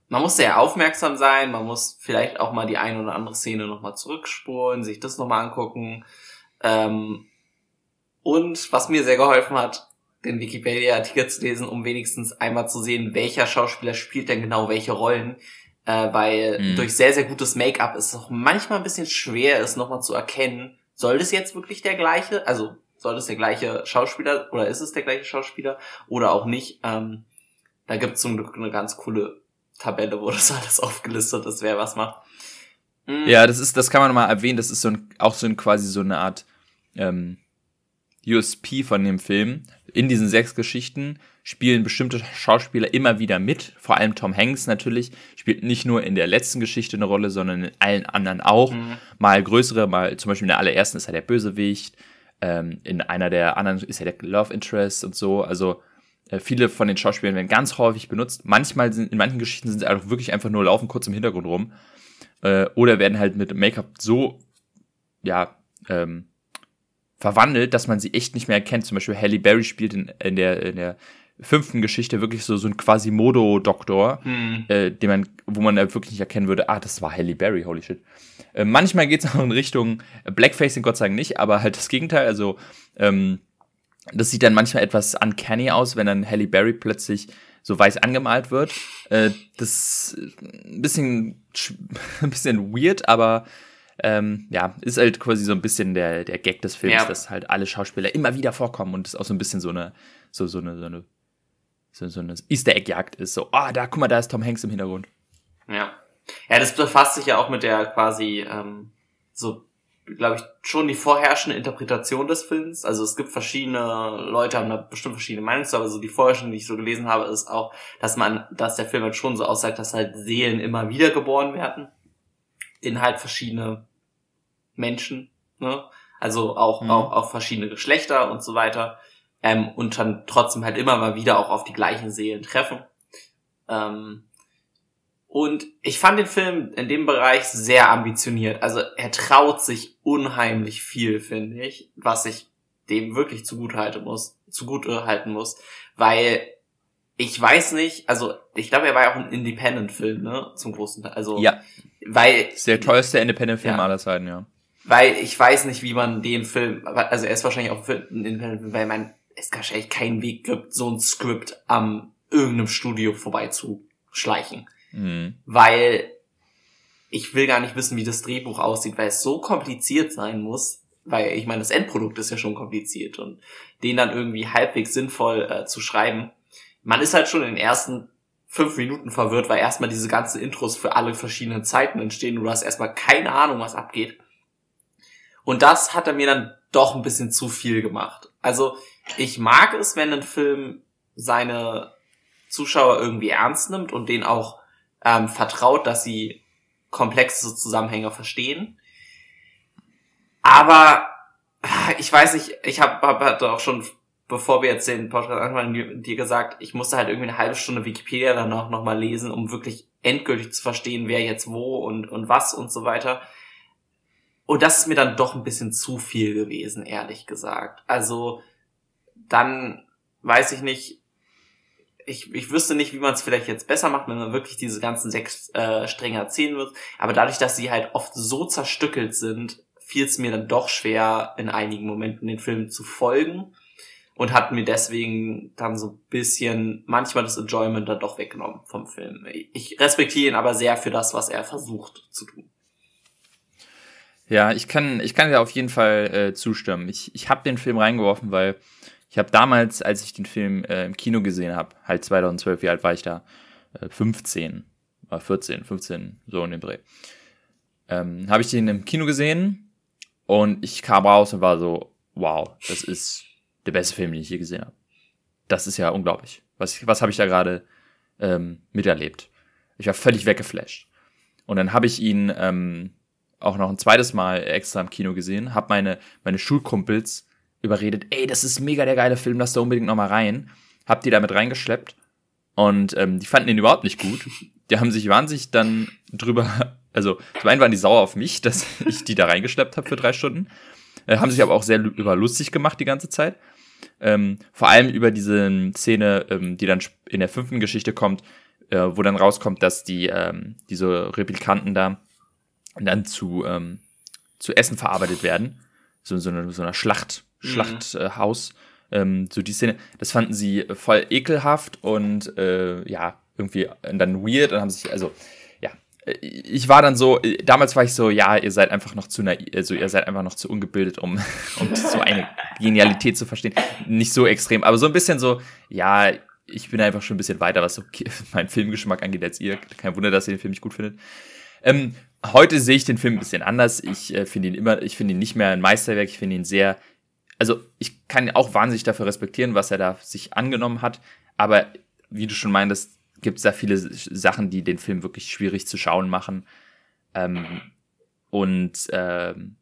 man muss sehr aufmerksam sein, man muss vielleicht auch mal die eine oder andere Szene nochmal zurückspulen, sich das nochmal angucken. Ähm, und was mir sehr geholfen hat, den Wikipedia-Artikel zu lesen, um wenigstens einmal zu sehen, welcher Schauspieler spielt denn genau welche Rollen äh, weil mhm. durch sehr, sehr gutes Make-up ist es auch manchmal ein bisschen schwer, es nochmal zu erkennen, soll das jetzt wirklich der gleiche, also soll das der gleiche Schauspieler oder ist es der gleiche Schauspieler oder auch nicht. Ähm, da gibt es zum Glück eine ganz coole Tabelle, wo das alles aufgelistet ist, wer was macht. Mhm. Ja, das ist, das kann man mal erwähnen, das ist so ein, auch so ein quasi so eine Art ähm, USP von dem Film. In diesen sechs Geschichten spielen bestimmte Schauspieler immer wieder mit. Vor allem Tom Hanks natürlich spielt nicht nur in der letzten Geschichte eine Rolle, sondern in allen anderen auch. Mhm. Mal größere, mal zum Beispiel in der allerersten ist er der Bösewicht. Ähm, in einer der anderen ist er der Love Interest und so. Also äh, viele von den Schauspielern werden ganz häufig benutzt. Manchmal sind in manchen Geschichten sind sie auch wirklich einfach nur laufen kurz im Hintergrund rum äh, oder werden halt mit Make-up so ja ähm, verwandelt, dass man sie echt nicht mehr erkennt. Zum Beispiel Halle Berry spielt in, in der in der fünften Geschichte wirklich so, so ein Quasimodo-Doktor, hm. äh, den man, wo man wirklich nicht erkennen würde, ah, das war Halle Berry, holy shit. Äh, manchmal geht es auch in Richtung Blackfacing, Gott sei Dank nicht, aber halt das Gegenteil, also ähm, das sieht dann manchmal etwas uncanny aus, wenn dann Halle Berry plötzlich so weiß angemalt wird. Äh, das ist ein bisschen, ein bisschen weird, aber ähm, ja, ist halt quasi so ein bisschen der, der Gag des Films, ja. dass halt alle Schauspieler immer wieder vorkommen und es auch so ein bisschen so eine, so, so eine, so eine so, so eine Easter Egg-Jagd ist. So, ah, oh, da, guck mal, da ist Tom Hanks im Hintergrund. Ja. Ja, das befasst sich ja auch mit der quasi, ähm, so, glaube ich, schon die vorherrschende Interpretation des Films. Also es gibt verschiedene Leute, haben da bestimmt verschiedene Meinungen zu, aber so die vorherrschende, die ich so gelesen habe, ist auch, dass man, dass der Film halt schon so aussagt, dass halt Seelen immer wieder geboren werden. In halt verschiedene Menschen, ne? Also auch, mhm. auch, auch verschiedene Geschlechter und so weiter ähm, und dann trotzdem halt immer mal wieder auch auf die gleichen Seelen treffen. Ähm, und ich fand den Film in dem Bereich sehr ambitioniert. Also er traut sich unheimlich viel, finde ich, was ich dem wirklich zugute halten muss, zugute halten muss, weil ich weiß nicht, also ich glaube, er war ja auch ein Independent-Film, ne, zum großen Teil. Also ja, weil ist der teuerste Independent-Film ja, aller Zeiten, ja. Weil ich weiß nicht, wie man den Film, also er ist wahrscheinlich auch ein Independent-Film, weil man es wahrscheinlich keinen Weg gibt, so ein Skript am irgendeinem Studio vorbeizuschleichen. Mhm. Weil ich will gar nicht wissen, wie das Drehbuch aussieht, weil es so kompliziert sein muss, weil ich meine, das Endprodukt ist ja schon kompliziert und den dann irgendwie halbwegs sinnvoll äh, zu schreiben. Man ist halt schon in den ersten fünf Minuten verwirrt, weil erstmal diese ganzen Intros für alle verschiedenen Zeiten entstehen und du hast erstmal keine Ahnung, was abgeht. Und das hat er mir dann doch ein bisschen zu viel gemacht. Also ich mag es, wenn ein Film seine Zuschauer irgendwie ernst nimmt und denen auch ähm, vertraut, dass sie komplexe Zusammenhänge verstehen. Aber ich weiß nicht, ich habe hab, hab auch schon bevor wir jetzt den Podcast anfangen, dir gesagt, ich musste halt irgendwie eine halbe Stunde Wikipedia danach nochmal lesen, um wirklich endgültig zu verstehen, wer jetzt wo und, und was und so weiter. Und das ist mir dann doch ein bisschen zu viel gewesen, ehrlich gesagt. Also dann weiß ich nicht, ich, ich wüsste nicht, wie man es vielleicht jetzt besser macht, wenn man wirklich diese ganzen sechs äh, Stränge erzählen wird. Aber dadurch, dass sie halt oft so zerstückelt sind, fiel es mir dann doch schwer, in einigen Momenten den Film zu folgen und hat mir deswegen dann so ein bisschen manchmal das Enjoyment dann doch weggenommen vom Film. Ich respektiere ihn aber sehr für das, was er versucht zu tun. Ja, ich kann, ich kann dir auf jeden Fall äh, zustimmen. Ich, ich habe den Film reingeworfen, weil ich habe damals, als ich den Film äh, im Kino gesehen habe, halt 2012, wie alt war ich da? Äh, 15, war 14, 15, so in dem Dreh. Ähm, habe ich den im Kino gesehen und ich kam raus und war so, wow, das ist der beste Film, den ich je gesehen habe. Das ist ja unglaublich. Was, was habe ich da gerade ähm, miterlebt? Ich war völlig weggeflasht. Und dann habe ich ihn ähm, auch noch ein zweites Mal extra im Kino gesehen, habe meine, meine Schulkumpels überredet, ey, das ist mega der geile Film, lass da unbedingt noch mal rein. Hab die damit reingeschleppt und ähm, die fanden ihn überhaupt nicht gut. Die haben sich wahnsinnig dann drüber, also zum einen waren die sauer auf mich, dass ich die da reingeschleppt habe für drei Stunden, äh, haben sich aber auch sehr über lustig gemacht die ganze Zeit. Ähm, vor allem über diese Szene, ähm, die dann in der fünften Geschichte kommt, äh, wo dann rauskommt, dass die ähm, diese Replikanten da dann zu ähm, zu Essen verarbeitet werden, so so eine, so einer Schlacht Mhm. Schlachthaus. Ähm, so die Szene, das fanden sie voll ekelhaft und äh, ja, irgendwie dann weird und haben sich, also ja, ich war dann so, damals war ich so, ja, ihr seid einfach noch zu naiv, also ihr seid einfach noch zu ungebildet, um, um so eine Genialität zu verstehen. Nicht so extrem, aber so ein bisschen so, ja, ich bin einfach schon ein bisschen weiter, was so mein Filmgeschmack angeht als ihr. Kein Wunder, dass ihr den Film nicht gut findet. Ähm, heute sehe ich den Film ein bisschen anders. Ich äh, finde ihn immer, ich finde ihn nicht mehr ein Meisterwerk. Ich finde ihn sehr also ich kann auch wahnsinnig dafür respektieren, was er da sich angenommen hat, aber wie du schon meintest, gibt es da viele Sachen, die den Film wirklich schwierig zu schauen machen. Ähm, und ähm,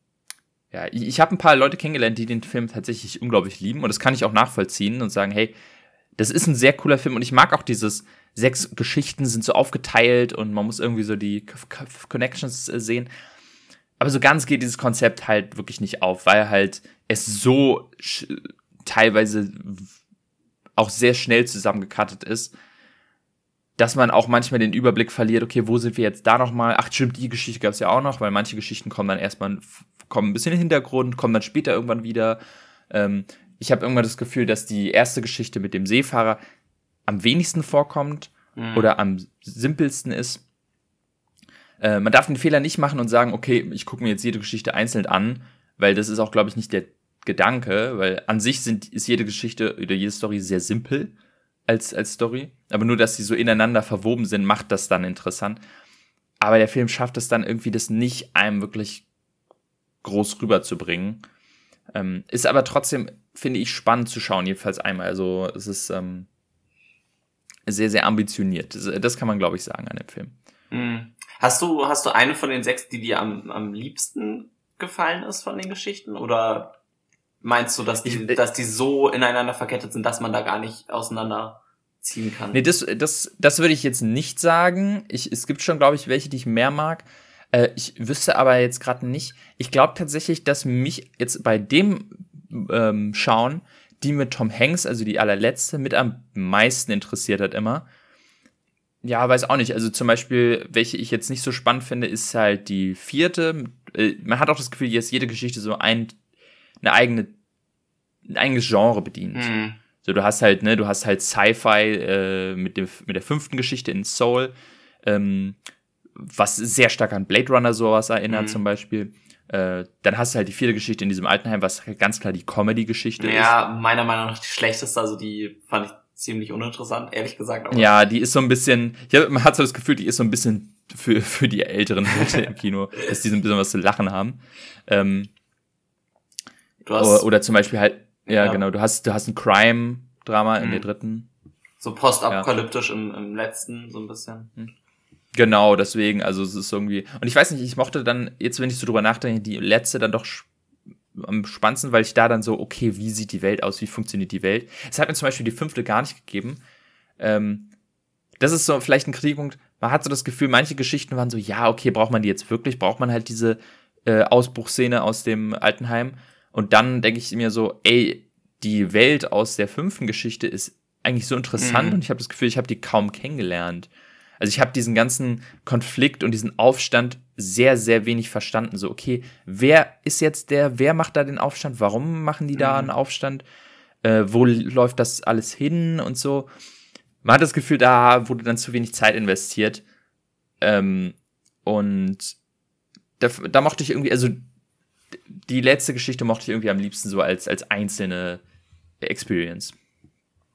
ja, ich, ich habe ein paar Leute kennengelernt, die den Film tatsächlich unglaublich lieben und das kann ich auch nachvollziehen und sagen, hey, das ist ein sehr cooler Film und ich mag auch dieses sechs Geschichten sind so aufgeteilt und man muss irgendwie so die Connections äh, sehen. Aber so ganz geht dieses Konzept halt wirklich nicht auf, weil halt es so teilweise auch sehr schnell zusammengekattet ist, dass man auch manchmal den Überblick verliert, okay, wo sind wir jetzt da nochmal? Ach, stimmt, die Geschichte gab es ja auch noch, weil manche Geschichten kommen dann erstmal, kommen ein bisschen in den Hintergrund, kommen dann später irgendwann wieder. Ähm, ich habe irgendwann das Gefühl, dass die erste Geschichte mit dem Seefahrer am wenigsten vorkommt mhm. oder am simpelsten ist. Äh, man darf den Fehler nicht machen und sagen, okay, ich gucke mir jetzt jede Geschichte einzeln an, weil das ist auch, glaube ich, nicht der Gedanke, weil an sich sind, ist jede Geschichte oder jede Story sehr simpel als, als Story. Aber nur, dass sie so ineinander verwoben sind, macht das dann interessant. Aber der Film schafft es dann irgendwie, das nicht einem wirklich groß rüberzubringen. Ähm, ist aber trotzdem, finde ich, spannend zu schauen, jedenfalls einmal. Also es ist ähm, sehr, sehr ambitioniert. Das, kann man, glaube ich, sagen an dem Film. Mhm. Hast du, hast du eine von den sechs, die dir am, am liebsten gefallen ist von den Geschichten? Oder meinst du, dass die, ich, dass die so ineinander verkettet sind, dass man da gar nicht auseinander ziehen kann? Nee, das, das, das würde ich jetzt nicht sagen. Ich, es gibt schon, glaube ich, welche, die ich mehr mag. Äh, ich wüsste aber jetzt gerade nicht. Ich glaube tatsächlich, dass mich jetzt bei dem ähm, Schauen die mit Tom Hanks, also die allerletzte, mit am meisten interessiert hat immer. Ja, weiß auch nicht. Also zum Beispiel, welche ich jetzt nicht so spannend finde, ist halt die vierte. Äh, man hat auch das Gefühl, dass jede Geschichte so ein, eine eigene, ein eigenes Genre bedient. Mhm. So, du hast halt, ne, du hast halt Sci-Fi äh, mit, dem, mit der fünften Geschichte in Soul, ähm, was sehr stark an Blade Runner sowas erinnert, mhm. zum Beispiel. Äh, dann hast du halt die vierte Geschichte in diesem Altenheim, was halt ganz klar die Comedy-Geschichte ja, ist. Ja, meiner Meinung nach die schlechteste, also die fand ich ziemlich uninteressant, ehrlich gesagt. Ja, die ist so ein bisschen, hab, man hat so das Gefühl, die ist so ein bisschen für, für die älteren Leute im Kino, dass die so ein bisschen was zu lachen haben. Ähm, du hast, oder, oder zum Beispiel halt, ja, ja, genau, du hast, du hast ein Crime-Drama in der mhm. dritten. So postapokalyptisch ja. im, im letzten, so ein bisschen. Hm. Genau, deswegen, also es ist irgendwie. Und ich weiß nicht, ich mochte dann, jetzt wenn ich so drüber nachdenke, die letzte dann doch am spannendsten, weil ich da dann so, okay, wie sieht die Welt aus, wie funktioniert die Welt? Es hat mir zum Beispiel die fünfte gar nicht gegeben. Ähm, das ist so vielleicht ein Kritikpunkt. Man hat so das Gefühl, manche Geschichten waren so, ja, okay, braucht man die jetzt wirklich? Braucht man halt diese äh, Ausbruchsszene aus dem Altenheim? Und dann denke ich mir so, ey, die Welt aus der fünften Geschichte ist eigentlich so interessant mhm. und ich habe das Gefühl, ich habe die kaum kennengelernt. Also ich habe diesen ganzen Konflikt und diesen Aufstand sehr, sehr wenig verstanden. So, okay, wer ist jetzt der, wer macht da den Aufstand? Warum machen die da mhm. einen Aufstand? Äh, wo läuft das alles hin und so? Man hat das Gefühl, da wurde dann zu wenig Zeit investiert. Ähm, und da, da mochte ich irgendwie, also die letzte Geschichte mochte ich irgendwie am liebsten so als, als einzelne Experience.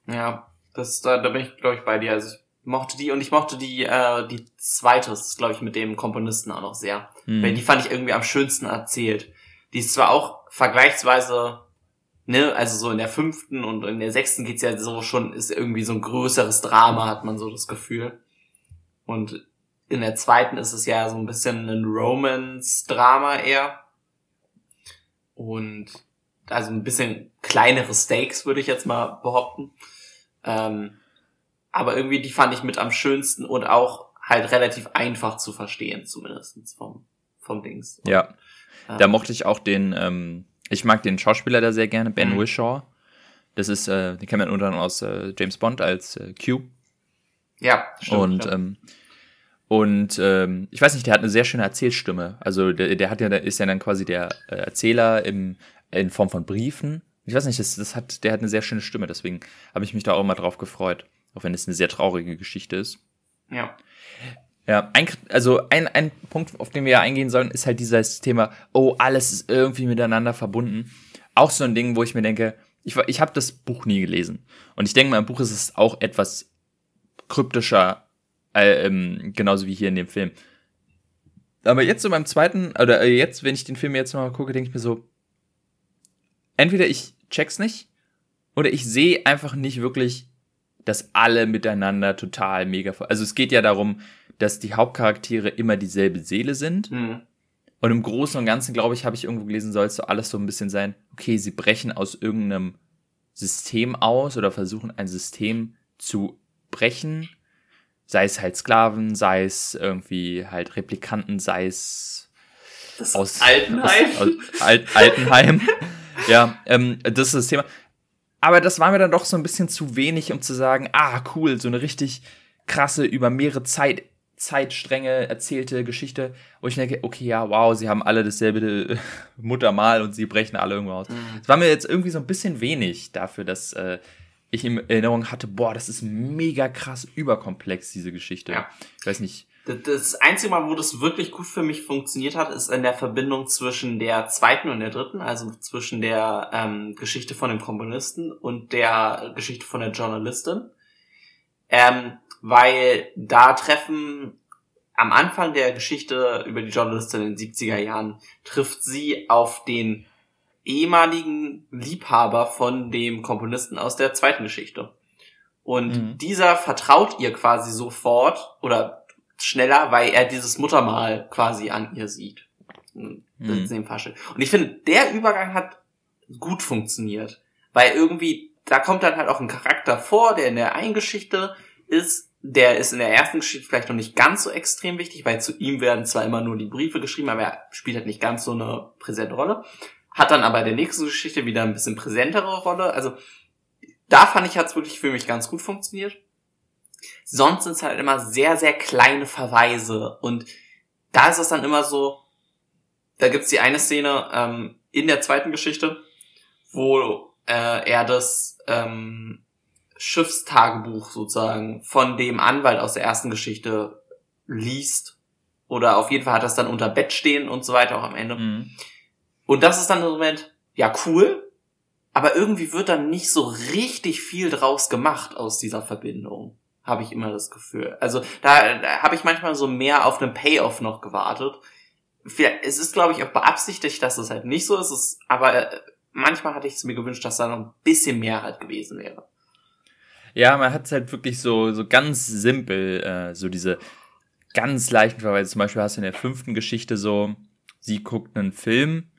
Ja, das, da, da bin ich, glaube ich, bei dir. Also ich mochte die und ich mochte die, äh, die zweite, glaube ich, mit dem Komponisten auch noch sehr. Mhm. Weil die fand ich irgendwie am schönsten erzählt. Die ist zwar auch vergleichsweise, ne, also so in der fünften und in der sechsten geht's ja so schon, ist irgendwie so ein größeres Drama, hat man so das Gefühl. Und in der zweiten ist es ja so ein bisschen ein Romance-Drama eher. Und also ein bisschen kleinere Stakes, würde ich jetzt mal behaupten. Ähm, aber irgendwie die fand ich mit am schönsten und auch halt relativ einfach zu verstehen, zumindestens vom, vom Dings. Ja. Ähm, da mochte ich auch den, ähm, ich mag den Schauspieler da sehr gerne, Ben mhm. Wishaw. Das ist, äh, den kennt man unter anderem aus äh, James Bond als äh, Q. Ja, stimmt. Und, ähm, und ähm, ich weiß nicht, der hat eine sehr schöne Erzählstimme. Also der, der hat ja, der ist ja dann quasi der äh, Erzähler im, in Form von Briefen. Ich weiß nicht, das, das hat, der hat eine sehr schöne Stimme, deswegen habe ich mich da auch mal drauf gefreut. Auch wenn es eine sehr traurige Geschichte ist. Ja. Ja, ein, also ein, ein Punkt, auf den wir ja eingehen sollen, ist halt dieses Thema, oh, alles ist irgendwie miteinander verbunden. Auch so ein Ding, wo ich mir denke, ich, ich habe das Buch nie gelesen. Und ich denke im Buch ist es auch etwas kryptischer, äh, ähm, genauso wie hier in dem Film. Aber jetzt so beim zweiten, oder äh, jetzt, wenn ich den Film jetzt mal gucke, denke ich mir so, entweder ich check's nicht, oder ich sehe einfach nicht wirklich dass alle miteinander total mega. Also es geht ja darum, dass die Hauptcharaktere immer dieselbe Seele sind. Mhm. Und im Großen und Ganzen, glaube ich, habe ich irgendwo gelesen, soll es so alles so ein bisschen sein, okay, sie brechen aus irgendeinem System aus oder versuchen ein System zu brechen. Sei es halt Sklaven, sei es irgendwie halt Replikanten, sei es das aus Altenheim. Aus, aus Alt, Altenheim. ja, ähm, das ist das Thema. Aber das war mir dann doch so ein bisschen zu wenig, um zu sagen, ah, cool, so eine richtig krasse, über mehrere Zeit, Zeitstränge erzählte Geschichte, wo ich denke, okay, ja, wow, sie haben alle dasselbe Muttermal und sie brechen alle irgendwo aus. Mhm. Das war mir jetzt irgendwie so ein bisschen wenig dafür, dass äh, ich in Erinnerung hatte, boah, das ist mega krass überkomplex, diese Geschichte. Ja. Ich weiß nicht. Das einzige Mal, wo das wirklich gut für mich funktioniert hat, ist in der Verbindung zwischen der zweiten und der dritten, also zwischen der ähm, Geschichte von dem Komponisten und der Geschichte von der Journalistin. Ähm, weil da treffen am Anfang der Geschichte über die Journalistin in den 70er Jahren trifft sie auf den ehemaligen Liebhaber von dem Komponisten aus der zweiten Geschichte. Und mhm. dieser vertraut ihr quasi sofort oder schneller, weil er dieses Muttermal quasi an ihr sieht. Mhm. Und ich finde, der Übergang hat gut funktioniert. Weil irgendwie, da kommt dann halt auch ein Charakter vor, der in der einen Geschichte ist, der ist in der ersten Geschichte vielleicht noch nicht ganz so extrem wichtig, weil zu ihm werden zwar immer nur die Briefe geschrieben, aber er spielt halt nicht ganz so eine präsente Rolle. Hat dann aber in der nächsten Geschichte wieder ein bisschen präsentere Rolle. Also da fand ich, hat es wirklich für mich ganz gut funktioniert. Sonst sind es halt immer sehr, sehr kleine Verweise. Und da ist es dann immer so, da gibt's die eine Szene ähm, in der zweiten Geschichte, wo äh, er das ähm, Schiffstagebuch sozusagen von dem Anwalt aus der ersten Geschichte liest. Oder auf jeden Fall hat das dann unter Bett stehen und so weiter auch am Ende. Mhm. Und das ist dann der Moment, ja cool, aber irgendwie wird dann nicht so richtig viel draus gemacht aus dieser Verbindung habe ich immer das Gefühl. Also da, da habe ich manchmal so mehr auf einen Payoff noch gewartet. Es ist, glaube ich, auch beabsichtigt, dass es halt nicht so ist, aber äh, manchmal hatte ich es mir gewünscht, dass da noch ein bisschen mehr halt gewesen wäre. Ja, man hat es halt wirklich so, so ganz simpel, äh, so diese ganz leichten Verweise. Zum Beispiel hast du in der fünften Geschichte so, sie guckt einen Film,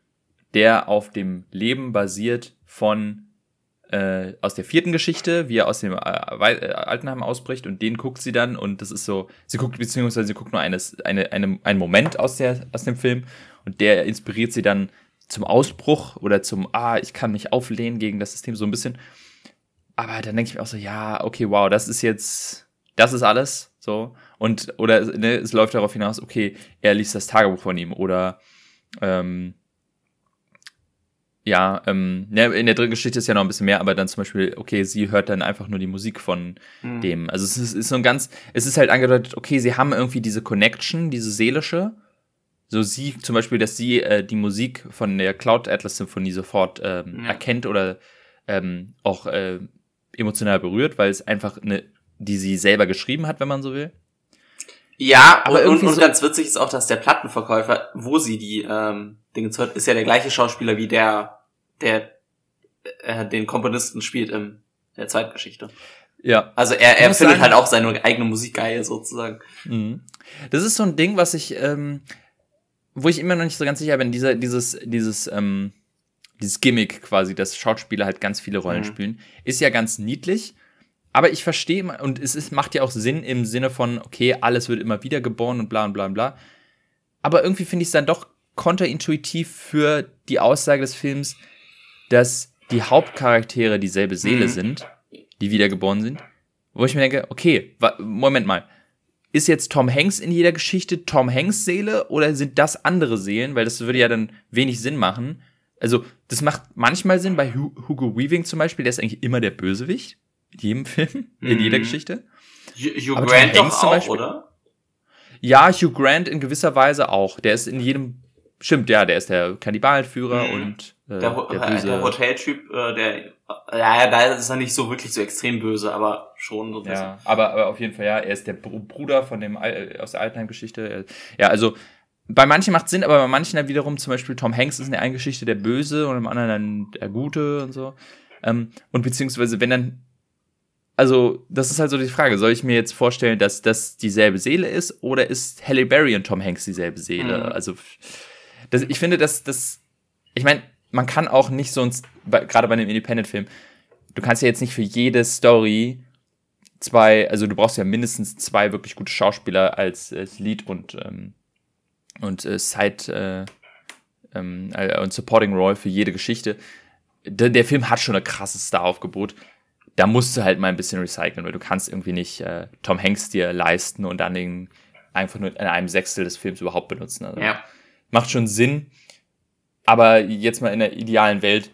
der auf dem Leben basiert von äh, aus der vierten Geschichte, wie er aus dem äh, äh, Altenheim ausbricht und den guckt sie dann und das ist so, sie guckt beziehungsweise sie guckt nur eines, eine, eine, einen Moment aus, der, aus dem Film und der inspiriert sie dann zum Ausbruch oder zum, ah, ich kann mich auflehnen gegen das System so ein bisschen. Aber dann denke ich mir auch so, ja, okay, wow, das ist jetzt, das ist alles, so. Und, oder ne, es läuft darauf hinaus, okay, er liest das Tagebuch von ihm oder, ähm, ja, ähm, ja, in der dritten Geschichte ist ja noch ein bisschen mehr, aber dann zum Beispiel, okay, sie hört dann einfach nur die Musik von mhm. dem. Also es ist, ist so ein ganz, es ist halt angedeutet, okay, sie haben irgendwie diese Connection, diese seelische. So sie zum Beispiel, dass sie äh, die Musik von der Cloud Atlas Symphonie sofort ähm, ja. erkennt oder ähm, auch äh, emotional berührt, weil es einfach eine, die sie selber geschrieben hat, wenn man so will. Ja, aber und, irgendwie und, und so ganz witzig ist auch, dass der Plattenverkäufer, wo sie die ähm, Dinge hört, ist ja der gleiche Schauspieler wie der, der äh, den Komponisten spielt im der Zweitgeschichte. Ja. Also er, er findet sagen, halt auch seine eigene Musik geil, sozusagen. Mhm. Das ist so ein Ding, was ich, ähm, wo ich immer noch nicht so ganz sicher bin, dieser, dieses, dieses, ähm, dieses Gimmick quasi, dass Schauspieler halt ganz viele Rollen mhm. spielen, ist ja ganz niedlich. Aber ich verstehe, und es ist, macht ja auch Sinn im Sinne von, okay, alles wird immer wieder geboren und bla und bla und bla. Aber irgendwie finde ich es dann doch konterintuitiv für die Aussage des Films, dass die Hauptcharaktere dieselbe Seele mhm. sind, die wiedergeboren sind. Wo ich mir denke, okay, Moment mal. Ist jetzt Tom Hanks in jeder Geschichte Tom Hanks Seele oder sind das andere Seelen? Weil das würde ja dann wenig Sinn machen. Also, das macht manchmal Sinn bei Hugo Weaving zum Beispiel, der ist eigentlich immer der Bösewicht in jedem Film, in jeder mhm. Geschichte. Hugh Grant doch auch, Beispiel, oder? Ja, Hugh Grant in gewisser Weise auch. Der ist in jedem, stimmt, ja, der ist der Kannibalenführer mhm. und äh, der, der, böse. der Hoteltyp, äh, der, ja, da ist er nicht so wirklich so extrem böse, aber schon so. Ja, aber, aber auf jeden Fall, ja, er ist der Bruder von dem, aus der Altenheim-Geschichte. Ja, also, bei manchen macht Sinn, aber bei manchen dann wiederum, zum Beispiel Tom Hanks ist in der einen Geschichte der Böse und im anderen dann der Gute und so. Ähm, und beziehungsweise, wenn dann also, das ist halt so die Frage. Soll ich mir jetzt vorstellen, dass das dieselbe Seele ist oder ist Halle Berry und Tom Hanks dieselbe Seele? Mhm. Also, das, ich finde, dass das, ich meine, man kann auch nicht sonst, gerade bei einem Independent-Film, du kannst ja jetzt nicht für jede Story zwei, also du brauchst ja mindestens zwei wirklich gute Schauspieler als, als Lead und, ähm, und äh, Side äh, ähm, äh, und Supporting Role für jede Geschichte. Der, der Film hat schon ein krasses Star-Aufgebot da musst du halt mal ein bisschen recyceln, weil du kannst irgendwie nicht äh, Tom Hanks dir leisten und dann den einfach nur in einem Sechstel des Films überhaupt benutzen. Also, ja. Macht schon Sinn. Aber jetzt mal in der idealen Welt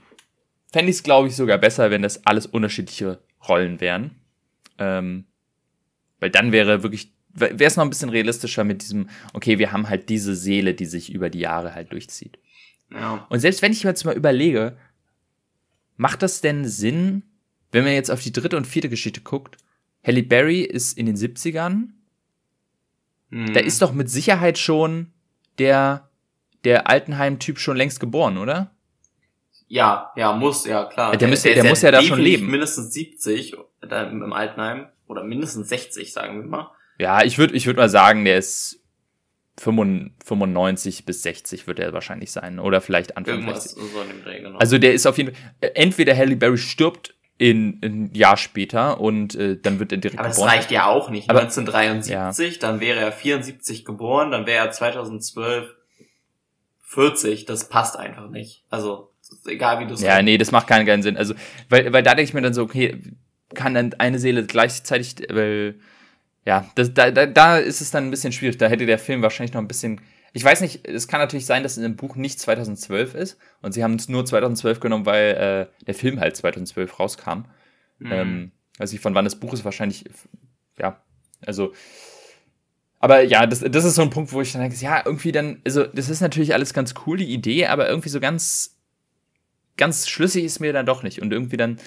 fände ich es, glaube ich, sogar besser, wenn das alles unterschiedliche Rollen wären. Ähm, weil dann wäre wirklich, wäre es noch ein bisschen realistischer mit diesem, okay, wir haben halt diese Seele, die sich über die Jahre halt durchzieht. Ja. Und selbst wenn ich mir jetzt mal überlege, macht das denn Sinn, wenn man jetzt auf die dritte und vierte Geschichte guckt, Halle Berry ist in den 70ern. Hm. Da ist doch mit Sicherheit schon der, der Altenheim-Typ schon längst geboren, oder? Ja, ja, muss, ja, klar. Der, müsste, der, der muss ja da schon leben. Mindestens 70 im Altenheim oder mindestens 60, sagen wir mal. Ja, ich würde ich würd mal sagen, der ist 95 bis 60 wird er wahrscheinlich sein. Oder vielleicht Anfang Irgendwas 60. So in dem Dreh, genau. Also der ist auf jeden Fall, entweder Halle Berry stirbt in, ein Jahr später und äh, dann wird er direkt Aber geboren. das reicht ja auch nicht. Aber, 1973, ja. dann wäre er 74 geboren, dann wäre er 2012 40. Das passt einfach nicht. Also egal wie du es Ja, nee, das macht keinen, keinen Sinn. Also weil, weil da denke ich mir dann so, okay, kann dann eine Seele gleichzeitig, weil ja, das, da, da, da ist es dann ein bisschen schwierig. Da hätte der Film wahrscheinlich noch ein bisschen ich weiß nicht, es kann natürlich sein, dass in dem Buch nicht 2012 ist und sie haben es nur 2012 genommen, weil äh, der Film halt 2012 rauskam. Mhm. Ähm, also von wann das Buch ist, wahrscheinlich, ja, also. Aber ja, das, das ist so ein Punkt, wo ich dann denke, ja, irgendwie dann, also das ist natürlich alles ganz cool, die Idee, aber irgendwie so ganz, ganz schlüssig ist mir dann doch nicht. Und irgendwie dann,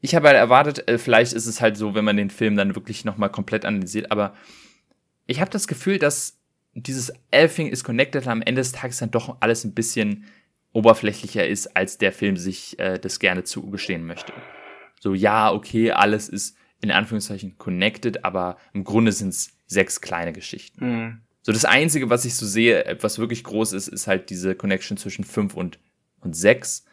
ich habe halt erwartet, äh, vielleicht ist es halt so, wenn man den Film dann wirklich nochmal komplett analysiert, aber ich habe das Gefühl, dass dieses Everything is Connected am Ende des Tages dann doch alles ein bisschen oberflächlicher ist, als der Film sich äh, das gerne zugestehen möchte. So, ja, okay, alles ist in Anführungszeichen connected, aber im Grunde sind es sechs kleine Geschichten. Mhm. So, das Einzige, was ich so sehe, was wirklich groß ist, ist halt diese Connection zwischen fünf und und 6,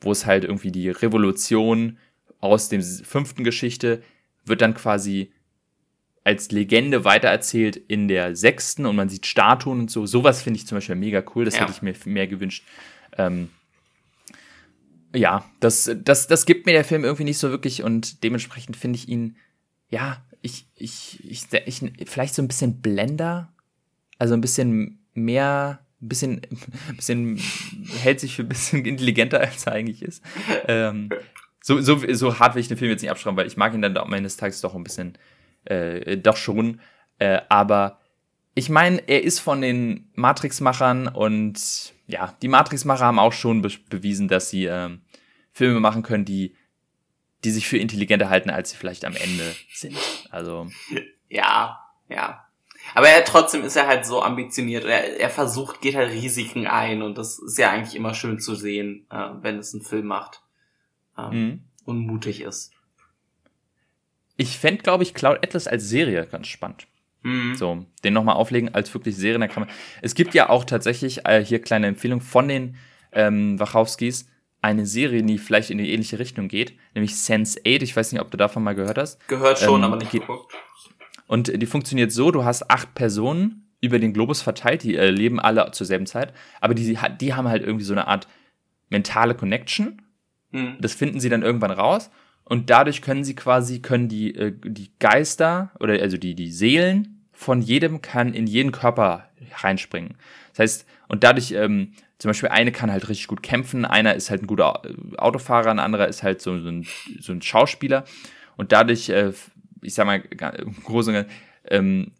wo es halt irgendwie die Revolution aus dem fünften Geschichte wird dann quasi als Legende weitererzählt in der sechsten und man sieht Statuen und so. Sowas finde ich zum Beispiel mega cool. Das ja. hätte ich mir mehr gewünscht. Ähm, ja, das, das, das gibt mir der Film irgendwie nicht so wirklich und dementsprechend finde ich ihn, ja, ich, ich, ich, ich, vielleicht so ein bisschen blender, also ein bisschen mehr, ein bisschen, ein bisschen hält sich für ein bisschen intelligenter, als er eigentlich ist. Ähm, so, so, so hart will ich den Film jetzt nicht abschreiben, weil ich mag ihn dann am Ende des Tages doch ein bisschen, äh, doch schon. Äh, aber ich meine, er ist von den Matrix-Machern und ja, die Matrix-Macher haben auch schon be bewiesen, dass sie ähm, Filme machen können, die, die sich für intelligenter halten, als sie vielleicht am Ende sind. Also. Ja, ja. Aber er trotzdem ist er halt so ambitioniert. Er, er versucht, geht halt Risiken ein und das ist ja eigentlich immer schön zu sehen, äh, wenn es einen Film macht ähm, mhm. und mutig ist. Ich fände, glaube ich, Cloud Atlas als Serie ganz spannend. Mhm. So, den nochmal auflegen als wirklich Serien. Da kann man, es gibt ja auch tatsächlich, äh, hier kleine Empfehlung von den ähm, Wachowskis, eine Serie, die vielleicht in die ähnliche Richtung geht, nämlich Sense 8. Ich weiß nicht, ob du davon mal gehört hast. Gehört schon, ähm, aber nicht geguckt. Und die funktioniert so, du hast acht Personen über den Globus verteilt, die äh, leben alle zur selben Zeit, aber die, die haben halt irgendwie so eine Art mentale Connection. Mhm. Das finden sie dann irgendwann raus und dadurch können sie quasi, können die, äh, die Geister oder also die, die Seelen von jedem kann in jeden Körper reinspringen. Das heißt, und dadurch, ähm, zum Beispiel eine kann halt richtig gut kämpfen, einer ist halt ein guter Autofahrer, ein anderer ist halt so, so, ein, so ein Schauspieler. Und dadurch, äh, ich sag mal, im Großen ähm,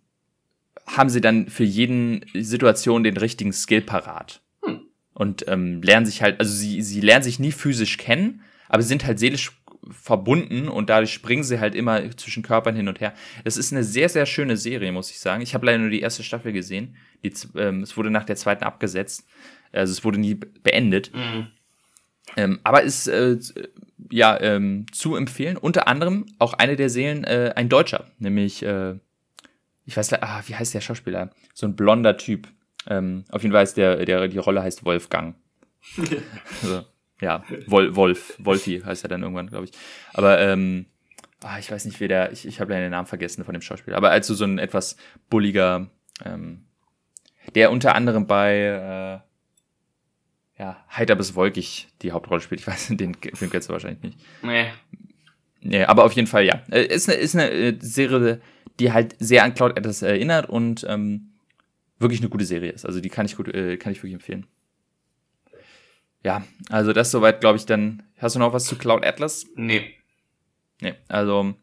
haben sie dann für jeden Situation den richtigen Skill parat. Hm. Und ähm, lernen sich halt, also sie, sie lernen sich nie physisch kennen, aber sie sind halt seelisch verbunden und dadurch springen sie halt immer zwischen Körpern hin und her. Es ist eine sehr, sehr schöne Serie, muss ich sagen. Ich habe leider nur die erste Staffel gesehen. Die, ähm, es wurde nach der zweiten abgesetzt. Also es wurde nie beendet. Mhm. Ähm, aber ist äh, ja ähm, zu empfehlen. Unter anderem auch eine der Seelen äh, ein Deutscher, nämlich äh, ich weiß, ah, wie heißt der Schauspieler? So ein blonder Typ. Ähm, auf jeden Fall ist der, der die Rolle heißt Wolfgang. also, ja, Wol Wolf, Wolfi heißt er dann irgendwann, glaube ich. Aber ähm, ah, ich weiß nicht, wer der, ich, ich habe den Namen vergessen von dem Schauspieler. Aber also so ein etwas bulliger, ähm, der unter anderem bei äh, ja, Heiter bis Wolkig die Hauptrolle spielt. Ich weiß, den Film kennst du wahrscheinlich nicht. Nee. Nee, aber auf jeden Fall ja. Äh, ist eine, ist eine äh, Serie, die halt sehr an Cloud Atlas erinnert und ähm, wirklich eine gute Serie ist. Also die kann ich gut, äh, kann ich wirklich empfehlen ja, also das soweit, glaube ich, dann. Hast du noch was zu Cloud Atlas? Nee. Nee, also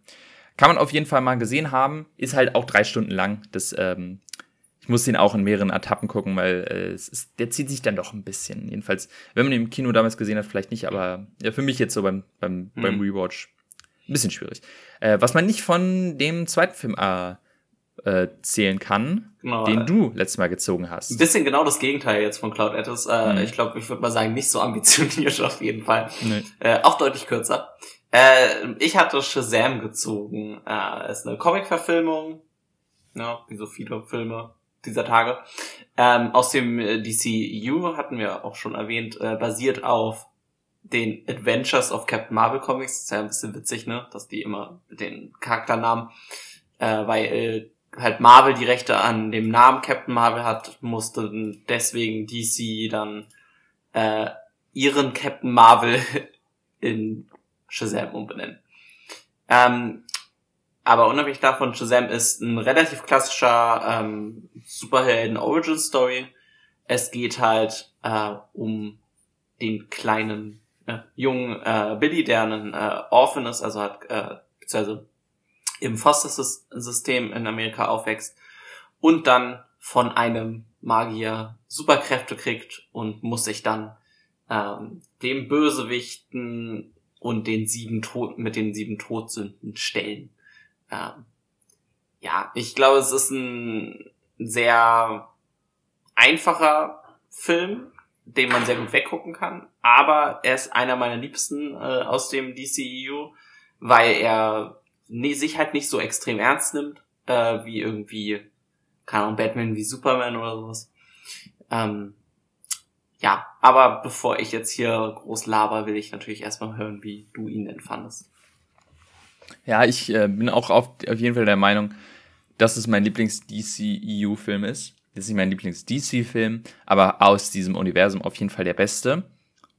kann man auf jeden Fall mal gesehen haben. Ist halt auch drei Stunden lang. Das, ähm, muss den auch in mehreren Etappen gucken, weil äh, es ist, der zieht sich dann doch ein bisschen. Jedenfalls, wenn man ihn im Kino damals gesehen hat, vielleicht nicht, aber ja, für mich jetzt so beim, beim, mhm. beim Rewatch ein bisschen schwierig. Äh, was man nicht von dem zweiten Film äh, äh, zählen kann, genau, den du letztes Mal gezogen hast. Ein bisschen genau das Gegenteil jetzt von Cloud Atlas. Äh, mhm. Ich glaube, ich würde mal sagen, nicht so ambitioniert auf jeden Fall. Nee. Äh, auch deutlich kürzer. Äh, ich hatte Shazam gezogen. Äh, ist eine Comic-Verfilmung, ja, wie so viele Filme dieser Tage. Ähm, aus dem äh, DCU hatten wir auch schon erwähnt, äh, basiert auf den Adventures of Captain Marvel Comics. ist ja ein bisschen witzig, ne, dass die immer den Charakternamen, äh, weil halt Marvel die Rechte an dem Namen Captain Marvel hat, musste deswegen DC dann äh, ihren Captain Marvel in Shazam umbenennen. Ähm, aber unabhängig davon, Shazam ist ein relativ klassischer ähm, Superhelden-Origin-Story. Es geht halt äh, um den kleinen äh, jungen äh, Billy, der ein äh, Orphan ist, also hat äh, beziehungsweise im Foster-System in Amerika aufwächst und dann von einem Magier Superkräfte kriegt und muss sich dann ähm, dem Bösewichten und den sieben Tod mit den sieben Todsünden stellen. Ähm, ja, ich glaube, es ist ein sehr einfacher Film, den man sehr gut weggucken kann, aber er ist einer meiner liebsten äh, aus dem DCEU, weil er nee, sich halt nicht so extrem ernst nimmt, äh, wie irgendwie, keine Ahnung, Batman wie Superman oder sowas. Ähm, ja, aber bevor ich jetzt hier groß laber, will ich natürlich erstmal hören, wie du ihn denn fandest. Ja, ich äh, bin auch auf, auf jeden Fall der Meinung, dass es mein Lieblings-DC-EU-Film ist. Das ist nicht mein Lieblings-DC-Film, aber aus diesem Universum auf jeden Fall der beste.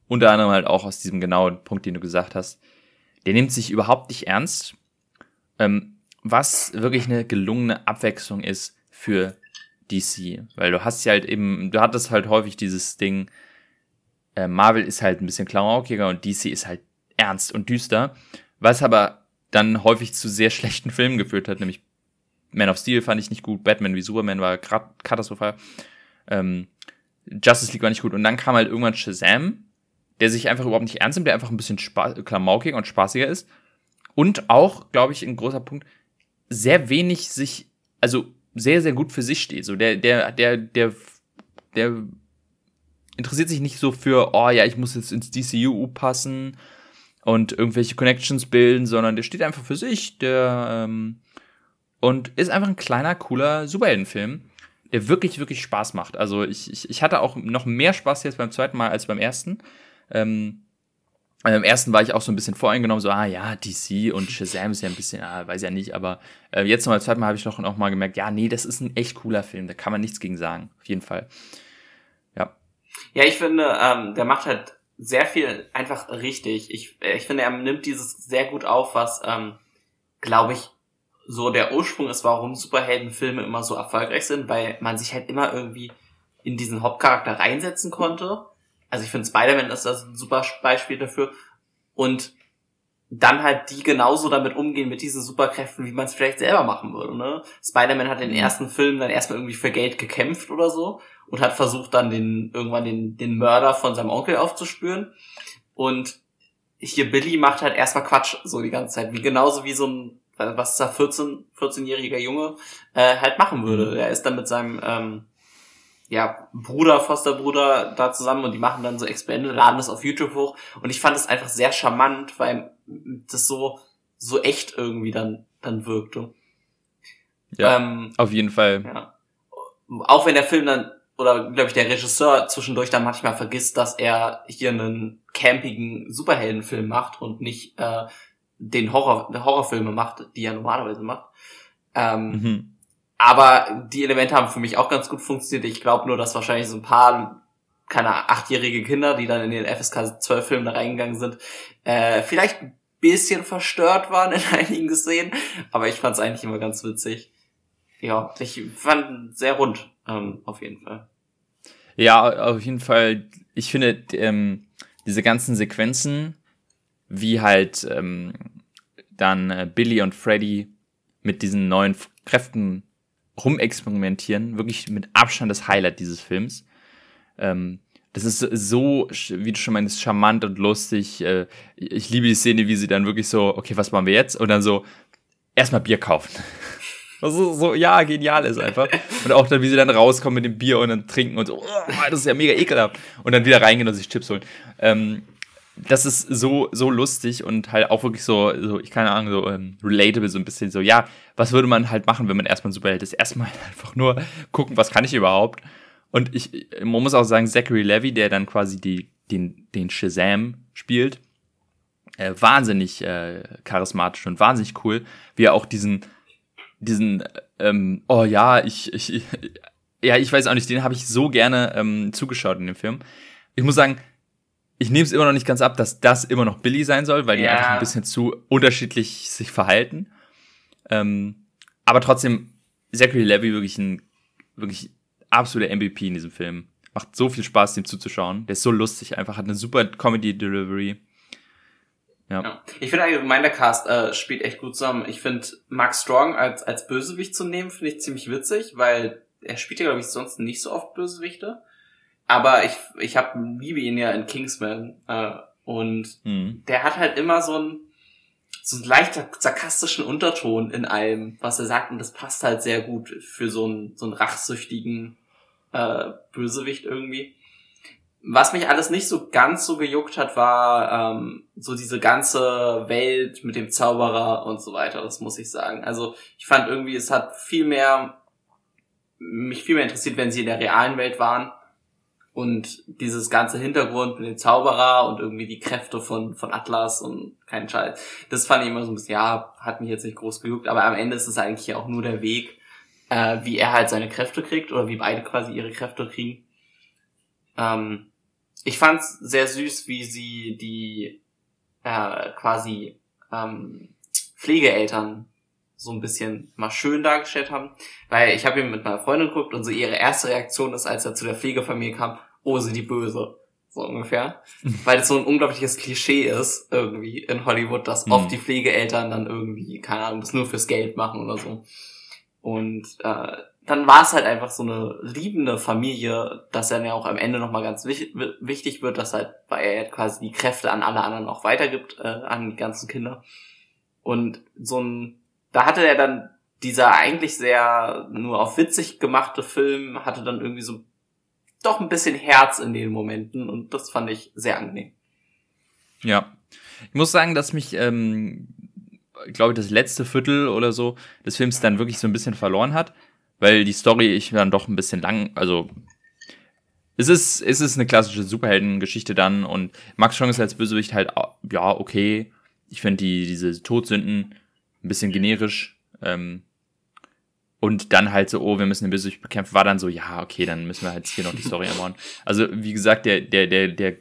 Unter anderem halt auch aus diesem genauen Punkt, den du gesagt hast. Der nimmt sich überhaupt nicht ernst, ähm, was wirklich eine gelungene Abwechslung ist für DC. Weil du hast ja halt eben, du hattest halt häufig dieses Ding, äh, Marvel ist halt ein bisschen klamaukiger und DC ist halt ernst und düster, was aber dann häufig zu sehr schlechten Filmen geführt hat, nämlich Man of Steel fand ich nicht gut, Batman wie Superman war katastrophal, ähm, Justice League war nicht gut und dann kam halt irgendwann Shazam, der sich einfach überhaupt nicht ernst nimmt, der einfach ein bisschen klamaukiger und spaßiger ist und auch, glaube ich, ein großer Punkt, sehr wenig sich, also sehr, sehr gut für sich steht. So, der, der, der, der, der interessiert sich nicht so für, oh ja, ich muss jetzt ins DCU passen und irgendwelche Connections bilden, sondern der steht einfach für sich, der ähm, und ist einfach ein kleiner, cooler Superheldenfilm, der wirklich, wirklich Spaß macht. Also ich, ich, ich hatte auch noch mehr Spaß jetzt beim zweiten Mal als beim ersten. Ähm, also Im ersten war ich auch so ein bisschen voreingenommen, so, ah ja, DC und Shazam ist ja ein bisschen, ah, weiß ja nicht, aber äh, jetzt nochmal, zweimal habe ich doch auch mal gemerkt, ja, nee, das ist ein echt cooler Film, da kann man nichts gegen sagen, auf jeden Fall. Ja. Ja, ich finde, ähm, der macht halt sehr viel einfach richtig. Ich, äh, ich finde, er nimmt dieses sehr gut auf, was, ähm, glaube ich, so der Ursprung ist, warum Superheldenfilme immer so erfolgreich sind, weil man sich halt immer irgendwie in diesen Hauptcharakter reinsetzen konnte also ich finde Spider-Man ist das ein super Beispiel dafür. Und dann halt die genauso damit umgehen mit diesen Superkräften, wie man es vielleicht selber machen würde. Ne? Spider-Man hat in den mhm. ersten Filmen dann erstmal irgendwie für Geld gekämpft oder so und hat versucht dann den irgendwann den, den Mörder von seinem Onkel aufzuspüren. Und hier Billy macht halt erstmal Quatsch so die ganze Zeit, wie genauso wie so ein was da 14 14-jähriger Junge äh, halt machen würde. Mhm. Er ist dann mit seinem ähm, ja, Bruder, Fosterbruder da zusammen und die machen dann so Experimente, laden das auf YouTube hoch und ich fand es einfach sehr charmant, weil das so, so echt irgendwie dann, dann wirkte. Ja, ähm, auf jeden Fall. Ja. Auch wenn der Film dann, oder glaube ich der Regisseur zwischendurch dann manchmal vergisst, dass er hier einen campigen Superheldenfilm macht und nicht äh, den Horror, Horrorfilme macht, die er normalerweise macht. Ähm, mhm. Aber die Elemente haben für mich auch ganz gut funktioniert. Ich glaube nur, dass wahrscheinlich so ein paar, keine achtjährige Kinder, die dann in den FSK 12 Filmen da reingegangen sind, äh, vielleicht ein bisschen verstört waren in einigen Szenen. Aber ich fand es eigentlich immer ganz witzig. Ja, ich fand sehr rund, ähm, auf jeden Fall. Ja, auf jeden Fall. Ich finde, ähm, diese ganzen Sequenzen, wie halt ähm, dann äh, Billy und Freddy mit diesen neuen Kräften rumexperimentieren. Wirklich mit Abstand das Highlight dieses Films. Ähm, das ist so, wie du schon meinst, charmant und lustig. Äh, ich liebe die Szene, wie sie dann wirklich so, okay, was machen wir jetzt? Und dann so, erstmal Bier kaufen. Also so, ja, genial ist einfach. Und auch dann, wie sie dann rauskommen mit dem Bier und dann trinken und so, oh, das ist ja mega ekelhaft. Und dann wieder reingehen und sich Chips holen. Ähm, das ist so, so lustig und halt auch wirklich so, so ich keine Ahnung, so ähm, relatable, so ein bisschen so, ja, was würde man halt machen, wenn man erstmal ein Superheld ist? Erstmal einfach nur gucken, was kann ich überhaupt? Und ich, man muss auch sagen, Zachary Levy, der dann quasi die, den, den Shazam spielt, äh, wahnsinnig äh, charismatisch und wahnsinnig cool, wie er auch diesen, diesen, ähm, oh ja, ich, ich, ja, ich weiß auch nicht, den habe ich so gerne ähm, zugeschaut in dem Film. Ich muss sagen, ich nehme es immer noch nicht ganz ab, dass das immer noch Billy sein soll, weil die ja. einfach ein bisschen zu unterschiedlich sich verhalten. Ähm, aber trotzdem, Zachary Levy wirklich ein wirklich absoluter MVP in diesem Film. Macht so viel Spaß, dem zuzuschauen. Der ist so lustig, einfach hat eine super Comedy-Delivery. Ja. ja. Ich finde allgemein, der Cast äh, spielt echt gut zusammen. Ich finde, Mark Strong als, als Bösewicht zu nehmen, finde ich ziemlich witzig, weil er spielt ja, glaube ich, sonst nicht so oft Bösewichte. Aber ich, ich hab, liebe ihn ja in Kingsman. Äh, und mhm. der hat halt immer so einen, so einen leicht sarkastischen Unterton in allem, was er sagt. Und das passt halt sehr gut für so einen, so einen rachsüchtigen äh, Bösewicht irgendwie. Was mich alles nicht so ganz so gejuckt hat, war ähm, so diese ganze Welt mit dem Zauberer und so weiter, das muss ich sagen. Also ich fand irgendwie, es hat viel mehr, mich viel mehr interessiert, wenn sie in der realen Welt waren Und dieses ganze Hintergrund mit dem Zauberer und irgendwie die Kräfte von, von Atlas und kein Scheiß. Das fand ich immer so ein bisschen, ja, hat mich jetzt nicht groß gejuckt, aber am Ende ist es eigentlich auch nur der Weg, äh, wie er halt seine Kräfte kriegt oder wie beide quasi ihre Kräfte kriegen. Ähm, ich fand's sehr süß, wie sie die äh, quasi ähm, Pflegeeltern so ein bisschen mal schön dargestellt haben. Weil ich habe ihn mit meiner Freundin geguckt und so ihre erste Reaktion ist, als er zu der Pflegefamilie kam, oh, sie die Böse. So ungefähr. Weil das so ein unglaubliches Klischee ist, irgendwie in Hollywood, dass mhm. oft die Pflegeeltern dann irgendwie, keine Ahnung, das nur fürs Geld machen oder so. Und äh, dann war es halt einfach so eine liebende Familie, dass er ja auch am Ende nochmal ganz wichtig, wichtig wird, dass halt, weil er quasi die Kräfte an alle anderen auch weitergibt, äh, an die ganzen Kinder. Und so ein da hatte er dann dieser eigentlich sehr nur auf witzig gemachte Film, hatte dann irgendwie so doch ein bisschen Herz in den Momenten und das fand ich sehr angenehm. Ja. Ich muss sagen, dass mich, ähm, glaube ich, das letzte Viertel oder so des Films dann wirklich so ein bisschen verloren hat, weil die Story ich dann doch ein bisschen lang, also es ist, es ist eine klassische Superheldengeschichte dann und Max Strong ist als Bösewicht halt, ja, okay. Ich finde die, diese Todsünden ein bisschen generisch. Ähm, und dann halt so, oh, wir müssen den Bösewicht bekämpfen, war dann so, ja, okay, dann müssen wir halt hier noch die Story erbauen. Also, wie gesagt, der, der, der, der,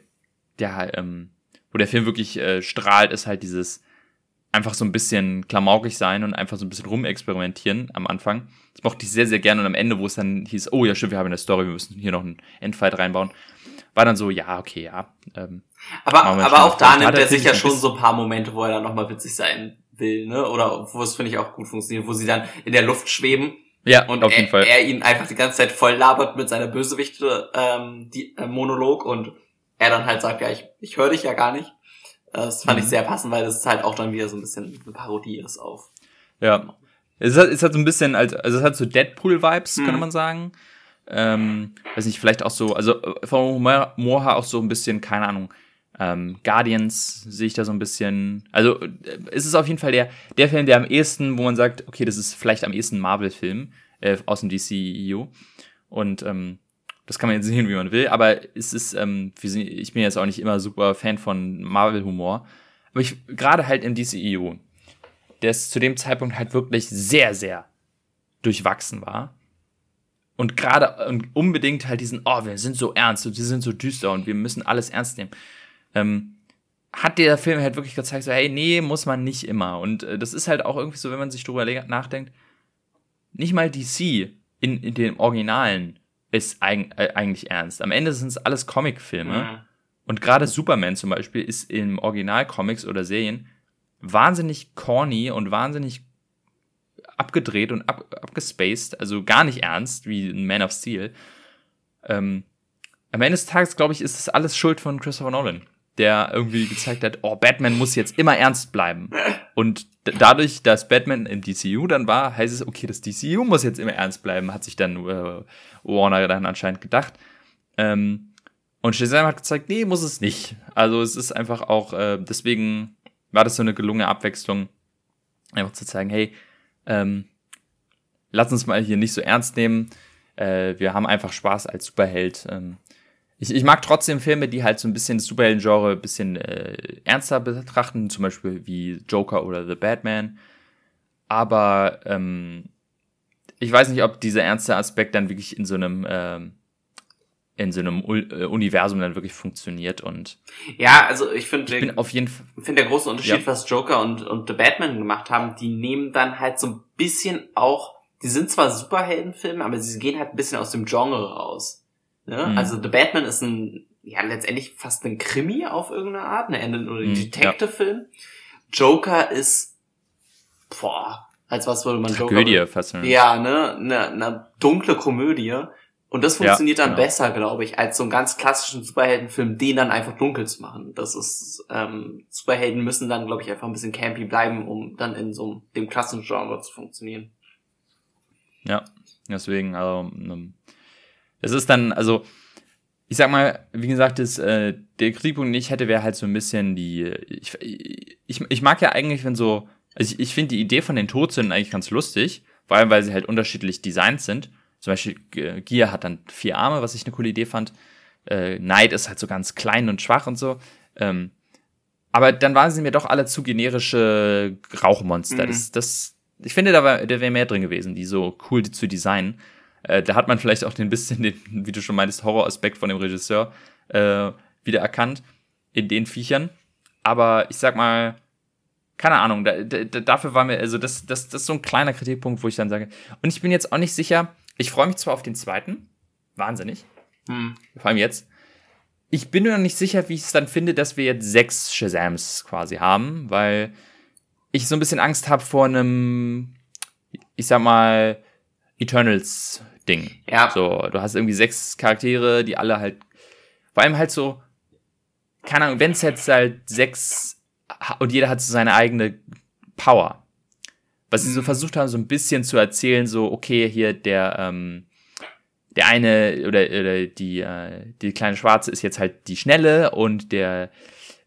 der, ähm, wo der Film wirklich äh, strahlt, ist halt dieses einfach so ein bisschen klamaukig sein und einfach so ein bisschen rumexperimentieren am Anfang. Das mochte ich sehr, sehr gerne und am Ende, wo es dann hieß, oh ja, stimmt, wir haben eine Story, wir müssen hier noch einen Endfight reinbauen, war dann so, ja, okay, ja. Ähm, aber aber auch da nimmt er sich ja schon so ein paar Momente, wo er dann nochmal witzig sein will, ne? Oder wo es finde ich auch gut funktioniert, wo sie dann in der Luft schweben. Ja, und auf jeden er, Fall. er ihn einfach die ganze Zeit voll labert mit seiner Bösewichte ähm, die, äh, Monolog und er dann halt sagt, ja, ich, ich höre dich ja gar nicht. Äh, das fand mhm. ich sehr passend, weil das halt auch dann wieder so ein bisschen eine Parodie ist auf. Ja. Es hat, es hat so ein bisschen, also es hat so Deadpool-Vibes, mhm. könnte man sagen. Ähm, weiß nicht, vielleicht auch so, also äh, von Moha auch so ein bisschen, keine Ahnung, ähm, Guardians sehe ich da so ein bisschen. Also äh, es ist auf jeden Fall der, der Film, der am ehesten, wo man sagt, okay, das ist vielleicht am ehesten Marvel-Film äh, aus dem DCEU. Und ähm, das kann man jetzt sehen, wie man will. Aber es ist, ähm, ich bin jetzt auch nicht immer super Fan von Marvel-Humor. Aber ich gerade halt im DCEU, der es zu dem Zeitpunkt halt wirklich sehr, sehr durchwachsen war. Und gerade und unbedingt halt diesen, oh, wir sind so ernst und wir sind so düster und wir müssen alles ernst nehmen ähm, hat der Film halt wirklich gezeigt, so, hey, nee, muss man nicht immer. Und äh, das ist halt auch irgendwie so, wenn man sich drüber nachdenkt, nicht mal DC in, in den Originalen ist eig äh, eigentlich ernst. Am Ende sind es alles Comicfilme. Mhm. Und gerade Superman zum Beispiel ist im Original-Comics oder Serien wahnsinnig corny und wahnsinnig abgedreht und ab, abgespaced, also gar nicht ernst, wie ein Man of Steel. Ähm, am Ende des Tages, glaube ich, ist das alles Schuld von Christopher Nolan der irgendwie gezeigt hat, oh, Batman muss jetzt immer ernst bleiben. Und dadurch, dass Batman im DCU dann war, heißt es, okay, das DCU muss jetzt immer ernst bleiben, hat sich dann äh, Warner dann anscheinend gedacht. Ähm, und Shazam hat gezeigt, nee, muss es nicht. Also es ist einfach auch, äh, deswegen war das so eine gelungene Abwechslung, einfach zu zeigen, hey, ähm, lass uns mal hier nicht so ernst nehmen. Äh, wir haben einfach Spaß als Superheld. Ähm, ich, ich mag trotzdem Filme, die halt so ein bisschen das Superhelden-Genre ein bisschen äh, ernster betrachten, zum Beispiel wie Joker oder The Batman. Aber ähm, ich weiß nicht, ob dieser ernste Aspekt dann wirklich in so einem ähm, in so einem U äh, Universum dann wirklich funktioniert und ja, also ich finde ich auf jeden Fall finde der große Unterschied, ja. was Joker und und The Batman gemacht haben, die nehmen dann halt so ein bisschen auch, die sind zwar Superheldenfilme, aber sie gehen halt ein bisschen aus dem Genre raus. Ne? Mhm. Also The Batman ist ein, ja, letztendlich fast ein Krimi auf irgendeine Art, ne? Ende oder mhm, Detective-Film. Ja. Joker ist, boah, als was würde man Tragödie Joker? fast. Ne? Ja, ne, eine, eine dunkle Komödie. Und das funktioniert ja, dann genau. besser, glaube ich, als so einen ganz klassischen Superheldenfilm, den dann einfach dunkel zu machen. Das ist, ähm, Superhelden müssen dann, glaube ich, einfach ein bisschen campy bleiben, um dann in so dem klassischen Genre zu funktionieren. Ja, deswegen, also, ähm, es ist dann, also, ich sag mal, wie gesagt, das, äh, der Kritikpunkt nicht hätte, wäre halt so ein bisschen die. Ich, ich, ich mag ja eigentlich, wenn so. Also ich, ich finde die Idee von den Todsünden eigentlich ganz lustig, vor allem weil sie halt unterschiedlich designt sind. Zum Beispiel Gier hat dann vier Arme, was ich eine coole Idee fand. äh, Knight ist halt so ganz klein und schwach und so. Ähm, aber dann waren sie mir doch alle zu generische Rauchmonster. Mhm. Das, das, ich finde, da, war, da wäre mehr drin gewesen, die so cool zu designen. Äh, da hat man vielleicht auch den bisschen, den, wie du schon meintest, Horroraspekt von dem Regisseur äh, wieder erkannt in den Viechern. Aber ich sag mal, keine Ahnung, da, da, dafür war mir, also das, das, das ist so ein kleiner Kritikpunkt, wo ich dann sage, und ich bin jetzt auch nicht sicher, ich freue mich zwar auf den zweiten, wahnsinnig, hm. vor allem jetzt, ich bin nur noch nicht sicher, wie ich es dann finde, dass wir jetzt sechs Shazams quasi haben, weil ich so ein bisschen Angst habe vor einem, ich sag mal, Eternals-Ding. Ja. So, du hast irgendwie sechs Charaktere, die alle halt, vor allem halt so, keine Ahnung, wenn es jetzt halt sechs und jeder hat so seine eigene Power. Was sie so mhm. versucht haben, so ein bisschen zu erzählen, so, okay, hier der, ähm, der eine oder, oder die, äh, die kleine Schwarze ist jetzt halt die Schnelle und der,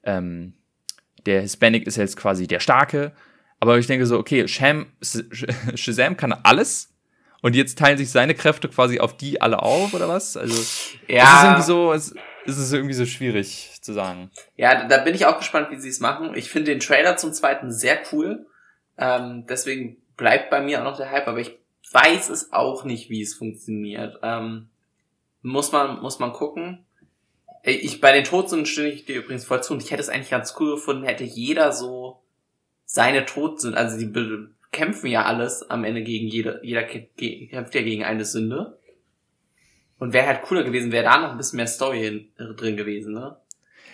ähm, der Hispanic ist jetzt quasi der Starke. Aber ich denke so, okay, Sham, Shazam kann alles und jetzt teilen sich seine Kräfte quasi auf die alle auf oder was? Also, ja. es ist irgendwie so, es, es ist irgendwie so schwierig zu sagen. Ja, da bin ich auch gespannt, wie sie es machen. Ich finde den Trailer zum zweiten sehr cool. Ähm, deswegen bleibt bei mir auch noch der Hype, aber ich weiß es auch nicht, wie es funktioniert. Ähm, muss man, muss man gucken. Ich, bei den Todsünden stimme ich dir übrigens voll zu und ich hätte es eigentlich ganz cool gefunden, hätte jeder so seine Todsünden, also die kämpfen ja alles am Ende gegen jede, jeder kämpft ja gegen eine Sünde. Und wäre halt cooler gewesen, wäre da noch ein bisschen mehr Story drin gewesen, ne?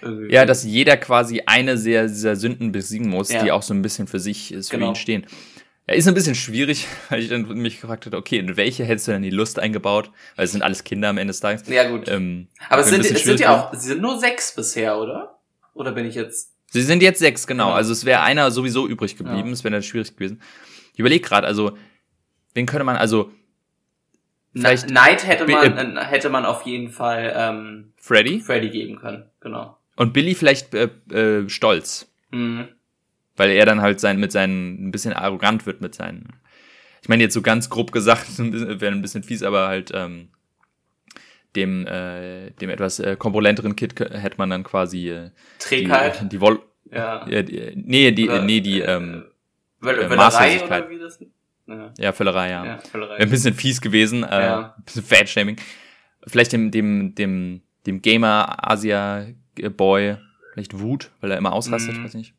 Irgendwie. Ja, dass jeder quasi eine sehr, dieser Sünden besiegen muss, ja. die auch so ein bisschen für sich ist, für genau. ihn stehen. Ja, ist ein bisschen schwierig, weil ich dann mich gefragt habe, okay, in welche hättest du denn die Lust eingebaut? Weil es sind alles Kinder am Ende des Tages. Ja, gut. Ähm, Aber es sind, es sind ja auch, sie sind nur sechs bisher, oder? Oder bin ich jetzt? Sie sind jetzt sechs, genau. genau. Also es wäre einer sowieso übrig geblieben, ja. es wäre dann schwierig gewesen. Ich überlege gerade, also, wen könnte man, also, Vielleicht Knight hätte man, äh, hätte man auf jeden Fall ähm, Freddy? Freddy geben können, genau. Und Billy vielleicht äh, äh, stolz. Mhm. Weil er dann halt sein, mit seinen, ein bisschen arrogant wird mit seinen. Ich meine, jetzt so ganz grob gesagt, wäre ein bisschen fies, aber halt ähm, dem, äh, dem etwas äh, kompulenteren Kid hätte man dann quasi äh, Trägheit. Die, die Woll ja. die, nee, die, oder, nee, die äh, ähm, äh, Maßlosigkeit. Oder wie das? Ja, ja Völlerei, ja. ja Völlerei. Ein bisschen fies gewesen, äh, ja. ein bisschen Fat-Shaming. Vielleicht dem, dem, dem, dem Gamer-Asia-Boy, vielleicht Wut, weil er immer ausrastet, mhm. weiß nicht.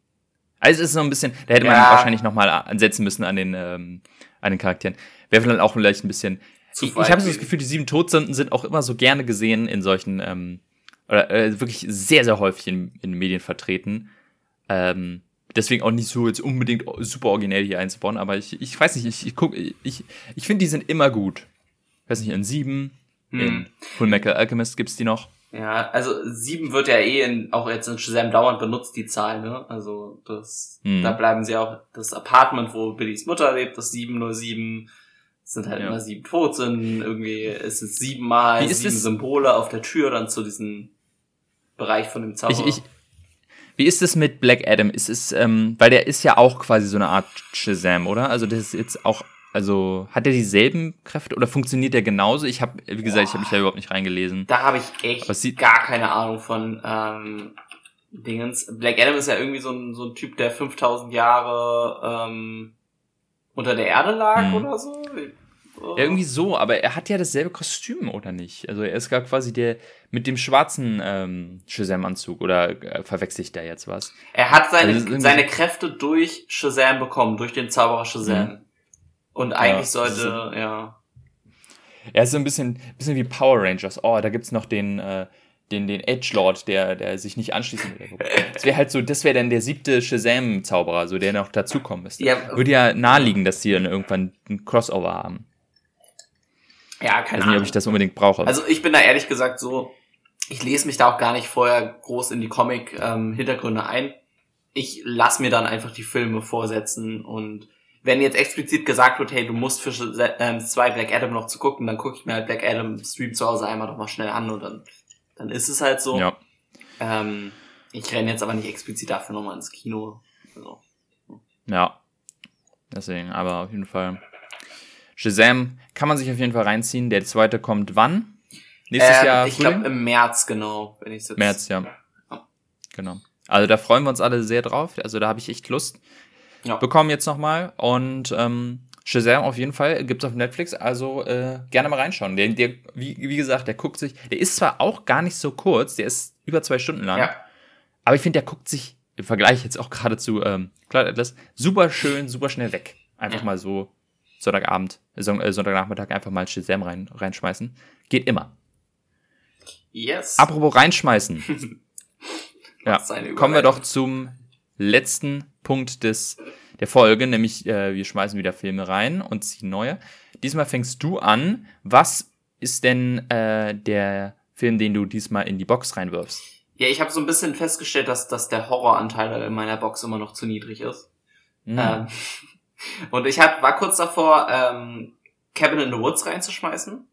Also es ist so ein bisschen, da hätte man ja. wahrscheinlich nochmal ansetzen müssen an den, ähm, an den Charakteren. Wäre dann auch vielleicht ein bisschen. Zu ich ich habe so das Gefühl, die sieben Todsünden sind auch immer so gerne gesehen in solchen, ähm, oder äh, wirklich sehr, sehr häufig in, in Medien vertreten. Ähm, deswegen auch nicht so jetzt unbedingt super originell hier einzubauen, aber ich, ich weiß nicht, ich, ich guck, ich, ich finde, die sind immer gut. Ich weiß nicht, in sieben, hm. in Full Metal Alchemist gibt's die noch. Ja, also sieben wird ja eh in, auch jetzt in Shazam dauernd benutzt, die Zahl, ne? Also das, hm. da bleiben sie auch, das Apartment, wo Billys Mutter lebt, das 707, sind halt ja. immer sieben Todsünden, irgendwie ist es siebenmal, sieben das? Symbole auf der Tür dann zu diesem Bereich von dem Zauber. Ich, ich, wie ist es mit Black Adam? Ist es, ähm, weil der ist ja auch quasi so eine Art Shazam, oder? Also das ist jetzt auch, also hat er dieselben Kräfte oder funktioniert der genauso? Ich habe, wie gesagt, Boah, ich habe mich da überhaupt nicht reingelesen. Da habe ich echt gar keine Ahnung von ähm, Dingens. Black Adam ist ja irgendwie so ein, so ein Typ, der 5000 Jahre ähm, unter der Erde lag hm. oder so. Irgendwie so, aber er hat ja dasselbe Kostüm, oder nicht? Also er ist gar quasi der mit dem schwarzen ähm, Shazam-Anzug, oder äh, verwechsel ich da jetzt was? Er hat seine, also seine Kräfte durch Shazam bekommen, durch den Zauberer Shazam. Mhm. Und eigentlich ja, sollte, so, ja. Er ist so ein bisschen, bisschen wie Power Rangers. Oh, da gibt's noch den, äh, den, den Edgelord, der, der sich nicht anschließen will. Das wäre halt so, das wäre dann der siebte Shazam-Zauberer, so der noch dazukommen müsste. Ja, Würde ja naheliegen, dass die dann irgendwann ein Crossover haben. Ja, keine ich weiß nicht, ob ich das unbedingt brauche. Also ich bin da ehrlich gesagt so, ich lese mich da auch gar nicht vorher groß in die Comic-Hintergründe ähm, ein. Ich lass mir dann einfach die Filme vorsetzen und wenn jetzt explizit gesagt wird, hey, du musst für ähm, zwei Black Adam noch zu gucken, dann gucke ich mir halt Black Adam Stream zu Hause einmal doch mal schnell an und dann, dann ist es halt so. Ja. Ähm, ich renne jetzt aber nicht explizit dafür nochmal ins Kino. Also. Ja. Deswegen, aber auf jeden Fall Shazam kann man sich auf jeden Fall reinziehen. Der zweite kommt wann? Nächstes Ähm, Jahr ich glaube im März, genau, wenn ich jetzt. März, ja. Genau. Also da freuen wir uns alle sehr drauf. Also da habe ich echt Lust. Ja. Bekommen jetzt nochmal. Und ähm, Shazam auf jeden Fall gibt's auf Netflix. Also äh, gerne mal reinschauen. Der, der, wie, wie gesagt, der guckt sich. Der ist zwar auch gar nicht so kurz, der ist über zwei Stunden lang. Ja. Aber ich finde, der guckt sich im Vergleich jetzt auch gerade zu ähm, Cloud Atlas super schön, super schnell weg. Einfach Ja. mal so Sonntagabend, äh, äh, Sonntagnachmittag einfach mal Shazam rein, reinschmeißen. Geht immer. Yes. Apropos reinschmeißen. ja, kommen wir doch zum letzten Punkt des, der Folge, nämlich äh, wir schmeißen wieder Filme rein und ziehen neue. Diesmal fängst du an. Was ist denn äh, der Film, den du diesmal in die Box reinwirfst? Ja, ich habe so ein bisschen festgestellt, dass, dass der Horroranteil in meiner Box immer noch zu niedrig ist. Hm. Ähm, und ich hab, war kurz davor, ähm, Cabin in the Woods reinzuschmeißen.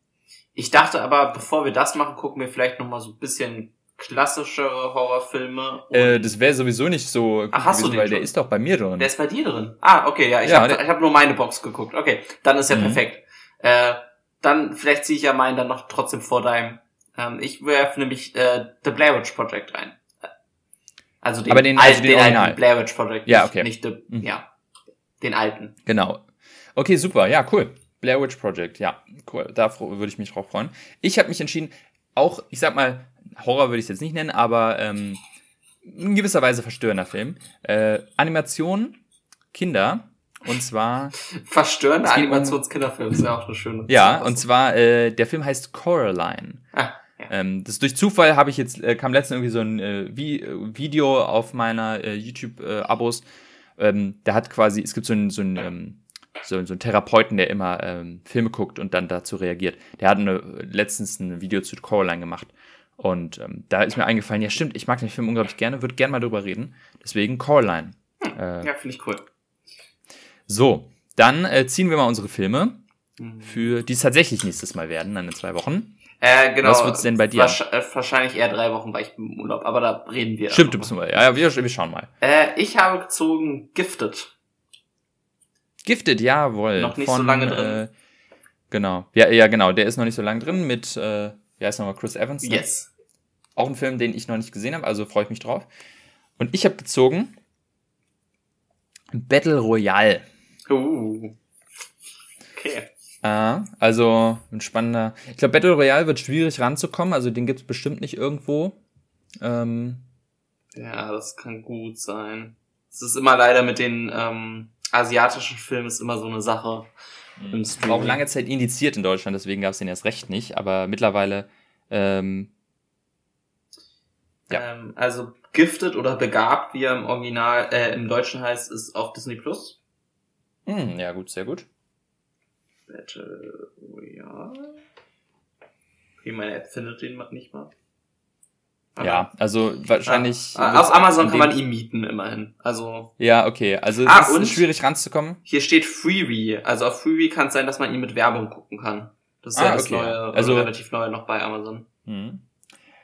Ich dachte aber, bevor wir das machen, gucken wir vielleicht noch mal so ein bisschen klassischere Horrorfilme. Äh, das wäre sowieso nicht so Ach, hast du gewesen, den weil der schon? ist doch bei mir drin. der ist bei dir drin. Ah, okay, ja, ich Ja, habe der- hab nur meine Box geguckt. Okay, dann ist ja Mhm. perfekt. Äh, dann, vielleicht ziehe ich ja meinen dann noch trotzdem vor deinem. Ähm, ich werfe nämlich äh, The Blair Witch Project rein. Also den, Aber den- also den den alten Blair Witch Project. Ja, nicht- okay. Nicht the, Mhm. ja, den alten. Genau. Okay, super. Ja, cool. Blair Witch Project. Ja, cool. Da würde ich mich drauf freuen. Ich habe mich entschieden, auch, ich sag mal, Horror würde ich es jetzt nicht nennen, aber ähm, in gewisser Weise verstörender Film. Äh, Animation, Kinder. Und zwar, Verstörende Animationskinderfilm ist ja auch eine schöne. ja, und zwar, äh, der Film heißt Coraline. Ah, ja. Ähm, das durch Zufall habe ich jetzt, äh, kam letztens irgendwie so ein äh, Vi äh, Video auf meiner äh, YouTube-Abos. Ähm, da hat quasi, es gibt so einen, so einen, ähm, so, so einen Therapeuten, der immer ähm, Filme guckt und dann dazu reagiert. Der hat eine, letztens ein Video zu Coraline gemacht. Und ähm, da ist mir eingefallen, ja stimmt, ich mag den Film unglaublich gerne, würde gerne mal drüber reden. Deswegen Coraline. Äh, ja, finde ich cool. So, dann äh, ziehen wir mal unsere Filme, Mhm. für die es tatsächlich nächstes Mal werden, dann in zwei Wochen. Äh, genau. Was wird's denn bei dir? Äh, wahrscheinlich eher drei Wochen, weil ich bin im Urlaub, aber da reden wir. Stimmt, du bist mal. Ja, ja wir, wir schauen mal. Äh, ich habe gezogen Gifted. Gifted, jawohl. Noch nicht so lange drin. Äh, genau. Ja, ja, genau. Der ist noch nicht so lange drin mit, äh, wie heißt nochmal, Chris Evans. ne? Yes. Auch ein Film, den ich noch nicht gesehen habe, also freue ich mich drauf. Und ich habe gezogen Battle Royale. Uh. Okay. Äh, also ein spannender. Ich glaube, Battle Royale wird schwierig ranzukommen, also den gibt es bestimmt nicht irgendwo. Ähm, Ja, das kann gut sein. Es ist immer leider mit den ähm, asiatischen Filmen ist immer so eine Sache im war auch lange Zeit indiziert in Deutschland, deswegen gab es den erst recht nicht, aber mittlerweile ähm, ja. Ähm, also Gifted oder Begabt, wie er im Original, äh, im Deutschen heißt, ist auf Disney Plus. hm, ja gut, sehr gut. Battle Royale. Okay, meine App findet den nicht mal. Ja, also wahrscheinlich. Ah, wird's auf Amazon kann man ihn mieten, immerhin. Also, Ja, okay. Also Ah, es und? ist schwierig ranzukommen. hier steht Freebie. Also auf Freebie kann es sein, dass man ihn mit Werbung gucken kann. Das ist Ah, ja das okay. neue, Also- also relativ neu noch bei Amazon. Mhm.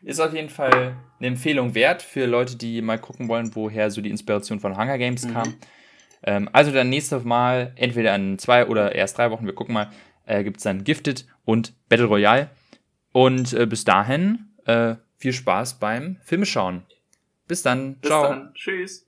Ist auf jeden Fall eine Empfehlung wert für Leute, die mal gucken wollen, woher so die Inspiration von Hunger Games Mhm. kam. Ähm, also dann nächstes Mal, entweder in zwei oder erst drei Wochen, wir gucken mal, äh, gibt es dann Gifted und Battle Royale. Und äh, bis dahin äh, viel Spaß beim Filmeschauen. Bis dann. Bis Ciao. dann. Tschüss.